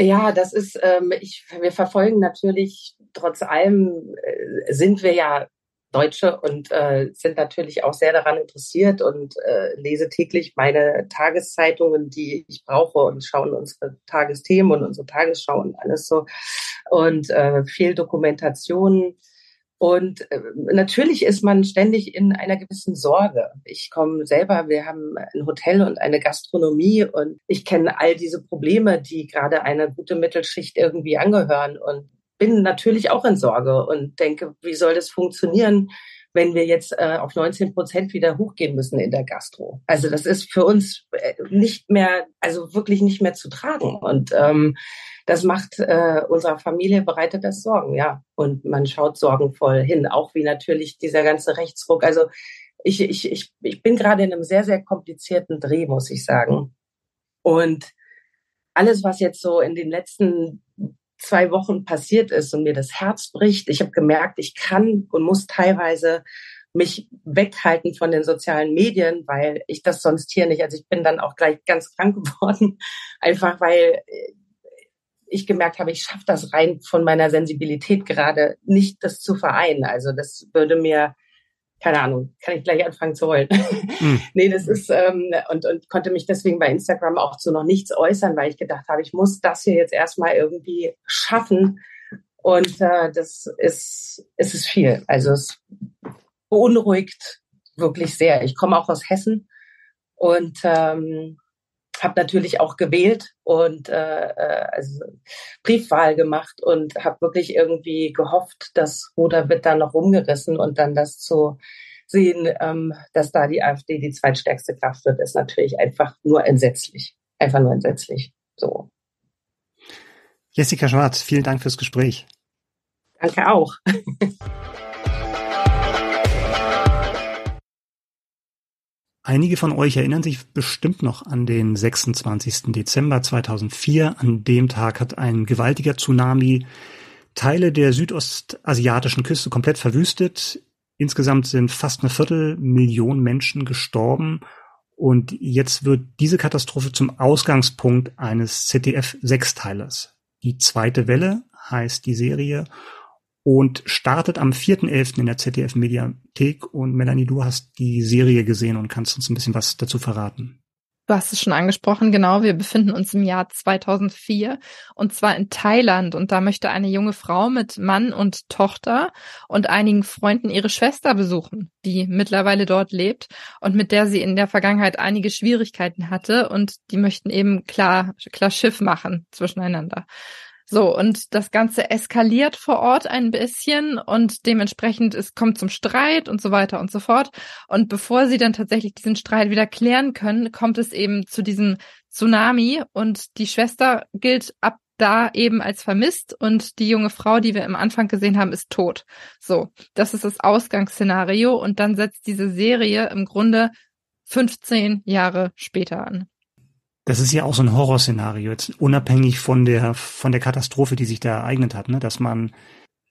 Ja, das ist, ähm, ich, wir verfolgen natürlich, trotz allem äh, sind wir ja Deutsche und äh, sind natürlich auch sehr daran interessiert und äh, lese täglich meine Tageszeitungen, die ich brauche und schauen unsere Tagesthemen und unsere Tagesschau und alles so. Und äh, viel Dokumentation und äh, natürlich ist man ständig in einer gewissen Sorge. Ich komme selber, wir haben ein Hotel und eine Gastronomie und ich kenne all diese Probleme, die gerade einer gute Mittelschicht irgendwie angehören und bin natürlich auch in Sorge und denke, wie soll das funktionieren, wenn wir jetzt äh, auf 19 Prozent wieder hochgehen müssen in der Gastro. Also das ist für uns äh, nicht mehr, also wirklich nicht mehr zu tragen. Und ähm, das macht äh, unserer Familie bereitet das Sorgen, ja. Und man schaut sorgenvoll hin, auch wie natürlich dieser ganze Rechtsruck. Also ich, ich, ich, ich bin gerade in einem sehr, sehr komplizierten Dreh, muss ich sagen. Und alles, was jetzt so in den letzten zwei Wochen passiert ist und mir das Herz bricht, ich habe gemerkt, ich kann und muss teilweise mich weghalten von den sozialen Medien, weil ich das sonst hier nicht, also ich bin dann auch gleich ganz krank [LAUGHS] geworden, einfach weil ich gemerkt habe, ich schaffe das rein von meiner Sensibilität gerade nicht, das zu vereinen. Also das würde mir, keine Ahnung, kann ich gleich anfangen zu heulen. Mhm. [LAUGHS] nee, das ist, ähm, und, und konnte mich deswegen bei Instagram auch zu noch nichts äußern, weil ich gedacht habe, ich muss das hier jetzt erstmal irgendwie schaffen. Und äh, das ist, es ist viel. Also es beunruhigt wirklich sehr. Ich komme auch aus Hessen und ähm, habe natürlich auch gewählt und äh, äh, also Briefwahl gemacht und habe wirklich irgendwie gehofft, das Ruder wird dann noch rumgerissen und dann das zu sehen, ähm, dass da die AfD die zweitstärkste Kraft wird, ist natürlich einfach nur entsetzlich. Einfach nur entsetzlich. So. Jessica Schwarz, vielen Dank fürs Gespräch. Danke auch. [LAUGHS] Einige von euch erinnern sich bestimmt noch an den 26. Dezember 2004. An dem Tag hat ein gewaltiger Tsunami Teile der südostasiatischen Küste komplett verwüstet. Insgesamt sind fast eine Viertelmillion Menschen gestorben. Und jetzt wird diese Katastrophe zum Ausgangspunkt eines ZDF-Sechsteilers. Die zweite Welle heißt die Serie und startet am 4.11. in der ZDF Mediathek. Und Melanie, du hast die Serie gesehen und kannst uns ein bisschen was dazu verraten. Du hast es schon angesprochen, genau. Wir befinden uns im Jahr 2004 und zwar in Thailand. Und da möchte eine junge Frau mit Mann und Tochter und einigen Freunden ihre Schwester besuchen, die mittlerweile dort lebt und mit der sie in der Vergangenheit einige Schwierigkeiten hatte. Und die möchten eben klar, klar Schiff machen zwischeneinander. So, und das Ganze eskaliert vor Ort ein bisschen und dementsprechend es kommt zum Streit und so weiter und so fort. Und bevor sie dann tatsächlich diesen Streit wieder klären können, kommt es eben zu diesem Tsunami und die Schwester gilt ab da eben als vermisst und die junge Frau, die wir im Anfang gesehen haben, ist tot. So, das ist das Ausgangsszenario und dann setzt diese Serie im Grunde 15 Jahre später an. Das ist ja auch so ein Horrorszenario, jetzt unabhängig von der, von der Katastrophe, die sich da ereignet hat, ne? dass man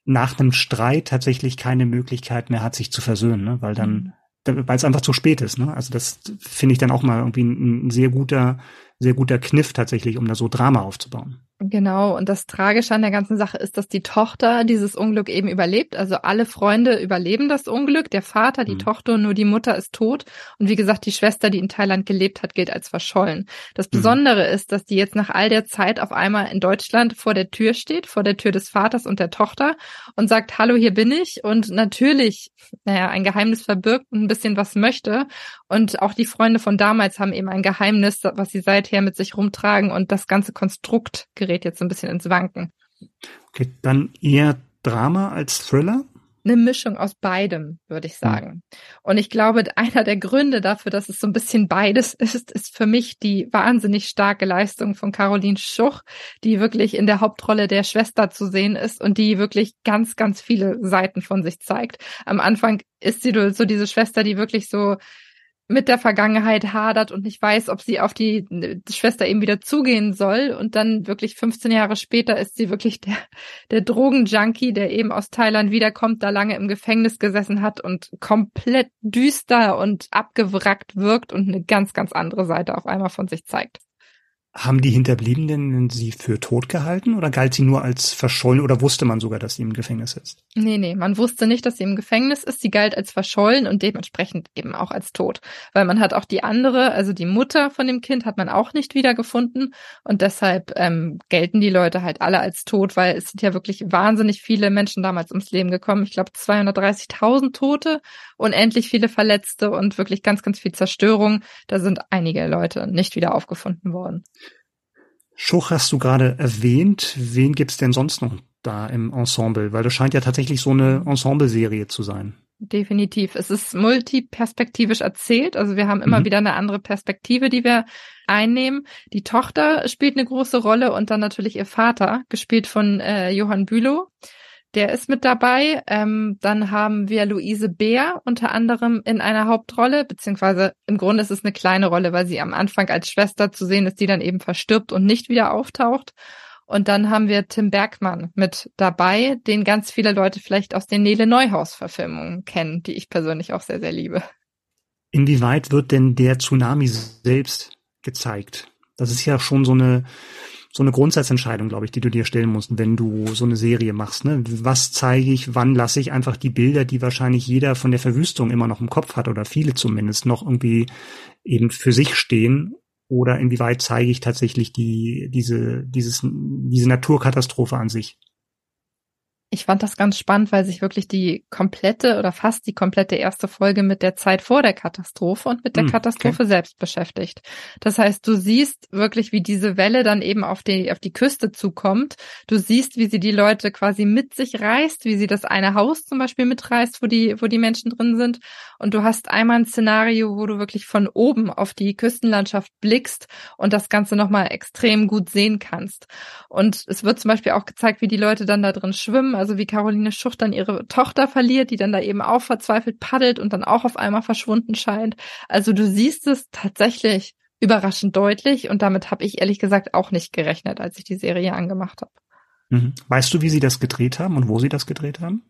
nach einem Streit tatsächlich keine Möglichkeit mehr hat, sich zu versöhnen, ne? weil dann, mhm. weil es einfach zu spät ist. Ne? Also das finde ich dann auch mal irgendwie ein, ein sehr guter, sehr guter Kniff tatsächlich, um da so Drama aufzubauen. Genau, und das Tragische an der ganzen Sache ist, dass die Tochter dieses Unglück eben überlebt. Also alle Freunde überleben das Unglück, der Vater, die mhm. Tochter, nur die Mutter ist tot. Und wie gesagt, die Schwester, die in Thailand gelebt hat, gilt als verschollen. Das mhm. Besondere mhm. ist, dass die jetzt nach all der Zeit auf einmal in Deutschland vor der Tür steht, vor der Tür des Vaters und der Tochter und sagt, hallo, hier bin ich. Und natürlich, naja, ein Geheimnis verbirgt und ein bisschen was möchte. Und auch die Freunde von damals haben eben ein Geheimnis, was sie seither mit sich rumtragen und das ganze Konstrukt gerät jetzt so ein bisschen ins Wanken. Okay, dann eher Drama als Thriller? Eine Mischung aus beidem, würde ich hm. sagen. Und ich glaube, einer der Gründe dafür, dass es so ein bisschen beides [LAUGHS] ist, ist für mich die wahnsinnig starke Leistung von Caroline Schuch, die wirklich in der Hauptrolle der Schwester zu sehen ist und die wirklich ganz, ganz viele Seiten von sich zeigt. Am Anfang ist sie so diese Schwester, die wirklich so mit der Vergangenheit hadert und nicht weiß, ob sie auf die, die, Schwester eben wieder zugehen soll. Und dann wirklich 15 Jahre später ist sie wirklich der, [LAUGHS] der Drogenjunkie, der eben aus Thailand wiederkommt, da lange im Gefängnis gesessen hat und komplett düster und abgewrackt wirkt und eine ganz, ganz andere Seite auf einmal von sich zeigt. Haben die Hinterbliebenen sie für tot gehalten oder galt sie nur als verschollen oder wusste man sogar, dass sie im Gefängnis ist? Nee, nee, man wusste nicht, dass sie im Gefängnis ist. Sie galt als verschollen und dementsprechend eben auch als tot. Weil man hat auch die andere, also die Mutter von dem Kind, hat man auch nicht wiedergefunden. Und deshalb ähm, gelten die Leute halt alle als tot, weil es sind ja wirklich wahnsinnig viele Menschen damals ums Leben gekommen. Ich glaube 230.000 Tote, unendlich viele Verletzte und wirklich ganz, ganz viel Zerstörung. Da sind einige Leute nicht wieder aufgefunden worden. Schuch hast du gerade erwähnt. Wen gibt's denn sonst noch da im Ensemble? Weil das scheint ja tatsächlich so eine Ensemble-Serie zu sein. Definitiv. Es ist multiperspektivisch erzählt. Also wir haben immer mhm. wieder eine andere Perspektive, die wir einnehmen. Die Tochter spielt eine große Rolle und dann natürlich ihr Vater, gespielt von äh, Johann Bülow. Der ist mit dabei. Ähm, dann haben wir Luise Bär unter anderem in einer Hauptrolle, beziehungsweise im Grunde ist es eine kleine Rolle, weil sie am Anfang als Schwester zu sehen ist, die dann eben verstirbt und nicht wieder auftaucht. Und dann haben wir Tim Bergmann mit dabei, den ganz viele Leute vielleicht aus den Nele Neuhaus-Verfilmungen kennen, die ich persönlich auch sehr, sehr liebe. Inwieweit wird denn der Tsunami selbst gezeigt? Das ist ja schon so eine so eine Grundsatzentscheidung, glaube ich, die du dir stellen musst, wenn du so eine Serie machst. Ne? Was zeige ich, wann lasse ich einfach die Bilder, die wahrscheinlich jeder von der Verwüstung immer noch im Kopf hat oder viele zumindest noch irgendwie eben für sich stehen oder inwieweit zeige ich tatsächlich die, diese, dieses, diese Naturkatastrophe an sich? Ich fand das ganz spannend, weil sich wirklich die komplette oder fast die komplette erste Folge mit der Zeit vor der Katastrophe und mit der hm, Katastrophe okay. selbst beschäftigt. Das heißt, du siehst wirklich, wie diese Welle dann eben auf die, auf die Küste zukommt. Du siehst, wie sie die Leute quasi mit sich reißt, wie sie das eine Haus zum Beispiel mitreißt, wo die, wo die Menschen drin sind. Und du hast einmal ein Szenario, wo du wirklich von oben auf die Küstenlandschaft blickst und das Ganze nochmal extrem gut sehen kannst. Und es wird zum Beispiel auch gezeigt, wie die Leute dann da drin schwimmen also wie Caroline Schucht dann ihre Tochter verliert, die dann da eben auch verzweifelt paddelt und dann auch auf einmal verschwunden scheint. Also du siehst es tatsächlich überraschend deutlich und damit habe ich ehrlich gesagt auch nicht gerechnet, als ich die Serie angemacht habe. Mhm. Weißt du, wie sie das gedreht haben und wo sie das gedreht haben?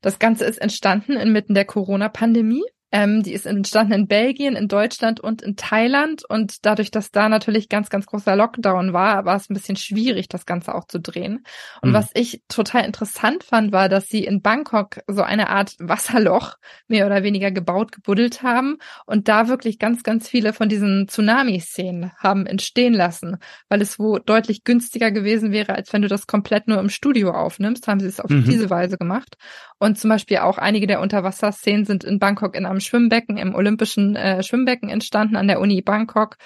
Das Ganze ist entstanden inmitten der Corona-Pandemie. Ähm, die ist entstanden in Belgien, in Deutschland und in Thailand. Und dadurch, dass da natürlich ganz, ganz großer Lockdown war, war es ein bisschen schwierig, das Ganze auch zu drehen. Und mhm. was ich total interessant fand, war, dass sie in Bangkok so eine Art Wasserloch mehr oder weniger gebaut, gebuddelt haben und da wirklich ganz, ganz viele von diesen Tsunami-Szenen haben entstehen lassen, weil es wo deutlich günstiger gewesen wäre, als wenn du das komplett nur im Studio aufnimmst, haben sie es auf mhm. diese Weise gemacht. Und zum Beispiel auch einige der Unterwasserszenen sind in Bangkok in einem Schwimmbecken, im olympischen äh, Schwimmbecken entstanden an der Uni Bangkok.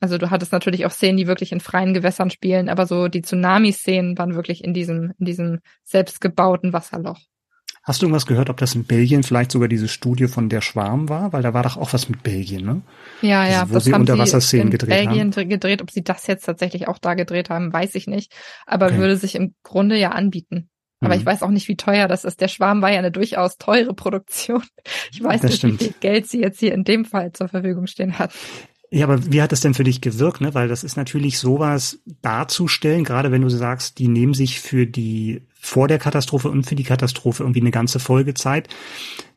Also du hattest natürlich auch Szenen, die wirklich in freien Gewässern spielen, aber so die Tsunami-Szenen waren wirklich in diesem, in diesem selbstgebauten Wasserloch. Hast du irgendwas gehört, ob das in Belgien vielleicht sogar diese Studie von der Schwarm war? Weil da war doch auch was mit Belgien, ne? Ja, ja. Also, wo das sie Unterwasserszenen in gedreht Belgien haben. gedreht. Ob sie das jetzt tatsächlich auch da gedreht haben, weiß ich nicht. Aber okay. würde sich im Grunde ja anbieten. Aber mhm. ich weiß auch nicht, wie teuer das ist. Der Schwarm war ja eine durchaus teure Produktion. Ich weiß das nicht, stimmt. wie viel Geld sie jetzt hier in dem Fall zur Verfügung stehen hat. Ja, aber wie hat das denn für dich gewirkt? Ne? Weil das ist natürlich sowas darzustellen, gerade wenn du sagst, die nehmen sich für die vor der Katastrophe und für die Katastrophe irgendwie eine ganze Folgezeit.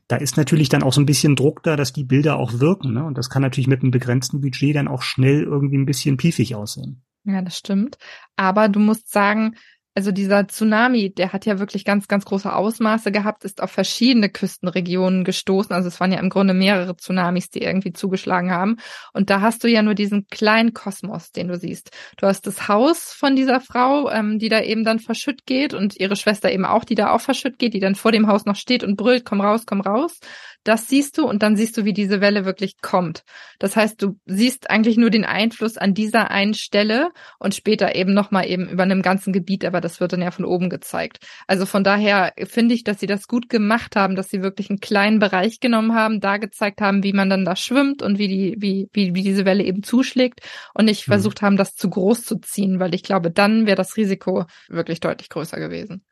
Da ist natürlich dann auch so ein bisschen Druck da, dass die Bilder auch wirken. Ne? Und das kann natürlich mit einem begrenzten Budget dann auch schnell irgendwie ein bisschen piefig aussehen. Ja, das stimmt. Aber du musst sagen, also dieser Tsunami, der hat ja wirklich ganz, ganz große Ausmaße gehabt, ist auf verschiedene Küstenregionen gestoßen. Also es waren ja im Grunde mehrere Tsunamis, die irgendwie zugeschlagen haben. Und da hast du ja nur diesen kleinen Kosmos, den du siehst. Du hast das Haus von dieser Frau, ähm, die da eben dann verschütt geht und ihre Schwester eben auch, die da auch verschütt geht, die dann vor dem Haus noch steht und brüllt, komm raus, komm raus. Das siehst du und dann siehst du, wie diese Welle wirklich kommt. Das heißt, du siehst eigentlich nur den Einfluss an dieser einen Stelle und später eben nochmal eben über einem ganzen Gebiet, aber das wird dann ja von oben gezeigt. Also von daher finde ich, dass sie das gut gemacht haben, dass sie wirklich einen kleinen Bereich genommen haben, da gezeigt haben, wie man dann da schwimmt und wie die, wie, wie, wie diese Welle eben zuschlägt und nicht mhm. versucht haben, das zu groß zu ziehen, weil ich glaube, dann wäre das Risiko wirklich deutlich größer gewesen.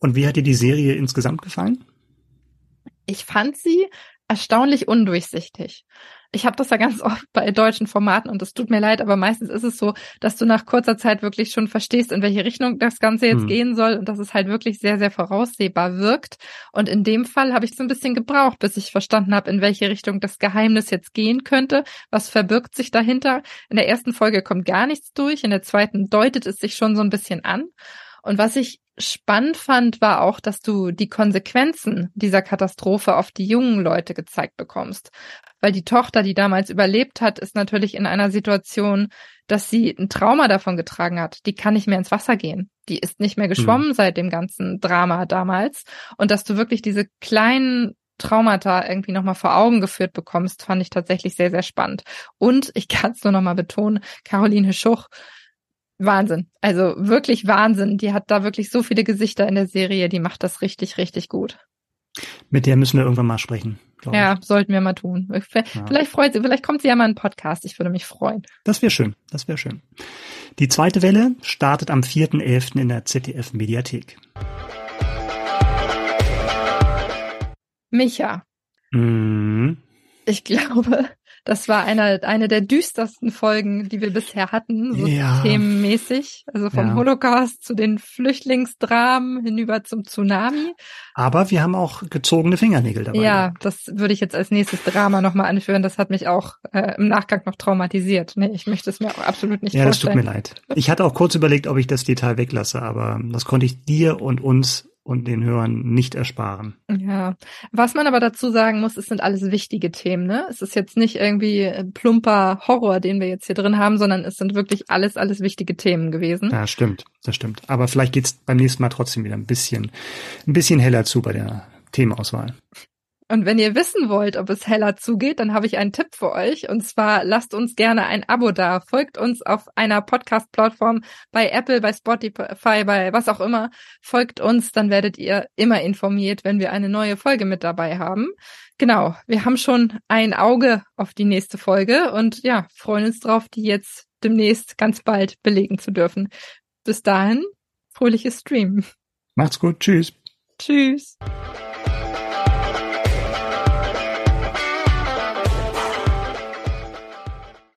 Und wie hat dir die Serie insgesamt gefallen? Ich fand sie erstaunlich undurchsichtig. Ich habe das ja ganz [LAUGHS] oft bei deutschen Formaten und es tut mir leid, aber meistens ist es so, dass du nach kurzer Zeit wirklich schon verstehst, in welche Richtung das Ganze jetzt hm. gehen soll und dass es halt wirklich sehr, sehr voraussehbar wirkt. Und in dem Fall habe ich so ein bisschen gebraucht, bis ich verstanden habe, in welche Richtung das Geheimnis jetzt gehen könnte. Was verbirgt sich dahinter? In der ersten Folge kommt gar nichts durch, in der zweiten deutet es sich schon so ein bisschen an. Und was ich spannend fand, war auch, dass du die Konsequenzen dieser Katastrophe auf die jungen Leute gezeigt bekommst. Weil die Tochter, die damals überlebt hat, ist natürlich in einer Situation, dass sie ein Trauma davon getragen hat. Die kann nicht mehr ins Wasser gehen. Die ist nicht mehr geschwommen mhm. seit dem ganzen Drama damals. Und dass du wirklich diese kleinen Traumata irgendwie nochmal vor Augen geführt bekommst, fand ich tatsächlich sehr, sehr spannend. Und ich kann es nur nochmal betonen, Caroline Schuch Wahnsinn. Also wirklich Wahnsinn. Die hat da wirklich so viele Gesichter in der Serie, die macht das richtig, richtig gut. Mit der müssen wir irgendwann mal sprechen. Ja, ich. sollten wir mal tun. Vielleicht ja. freut sie, vielleicht kommt sie ja mal in einen Podcast. Ich würde mich freuen. Das wäre schön. Das wäre schön. Die zweite Welle startet am 4.11. in der ZDF Mediathek. Micha. Mhm. Ich glaube, das war eine, eine der düstersten Folgen, die wir bisher hatten, so ja. themenmäßig. Also vom ja. Holocaust zu den Flüchtlingsdramen hinüber zum Tsunami. Aber wir haben auch gezogene Fingernägel dabei. Ja, das würde ich jetzt als nächstes Drama nochmal anführen. Das hat mich auch äh, im Nachgang noch traumatisiert. Nee, ich möchte es mir auch absolut nicht ja, vorstellen. Ja, das tut mir leid. Ich hatte auch kurz überlegt, ob ich das Detail weglasse, aber das konnte ich dir und uns und den Hörern nicht ersparen. Ja, was man aber dazu sagen muss, es sind alles wichtige Themen. Ne? Es ist jetzt nicht irgendwie plumper Horror, den wir jetzt hier drin haben, sondern es sind wirklich alles, alles wichtige Themen gewesen. Ja, stimmt, das stimmt. Aber vielleicht geht's beim nächsten Mal trotzdem wieder ein bisschen, ein bisschen heller zu bei der Themenauswahl. Und wenn ihr wissen wollt, ob es heller zugeht, dann habe ich einen Tipp für euch. Und zwar lasst uns gerne ein Abo da. Folgt uns auf einer Podcast-Plattform bei Apple, bei Spotify, bei was auch immer. Folgt uns, dann werdet ihr immer informiert, wenn wir eine neue Folge mit dabei haben. Genau, wir haben schon ein Auge auf die nächste Folge und ja, freuen uns drauf, die jetzt demnächst ganz bald belegen zu dürfen. Bis dahin, fröhliches Stream. Macht's gut. Tschüss. Tschüss.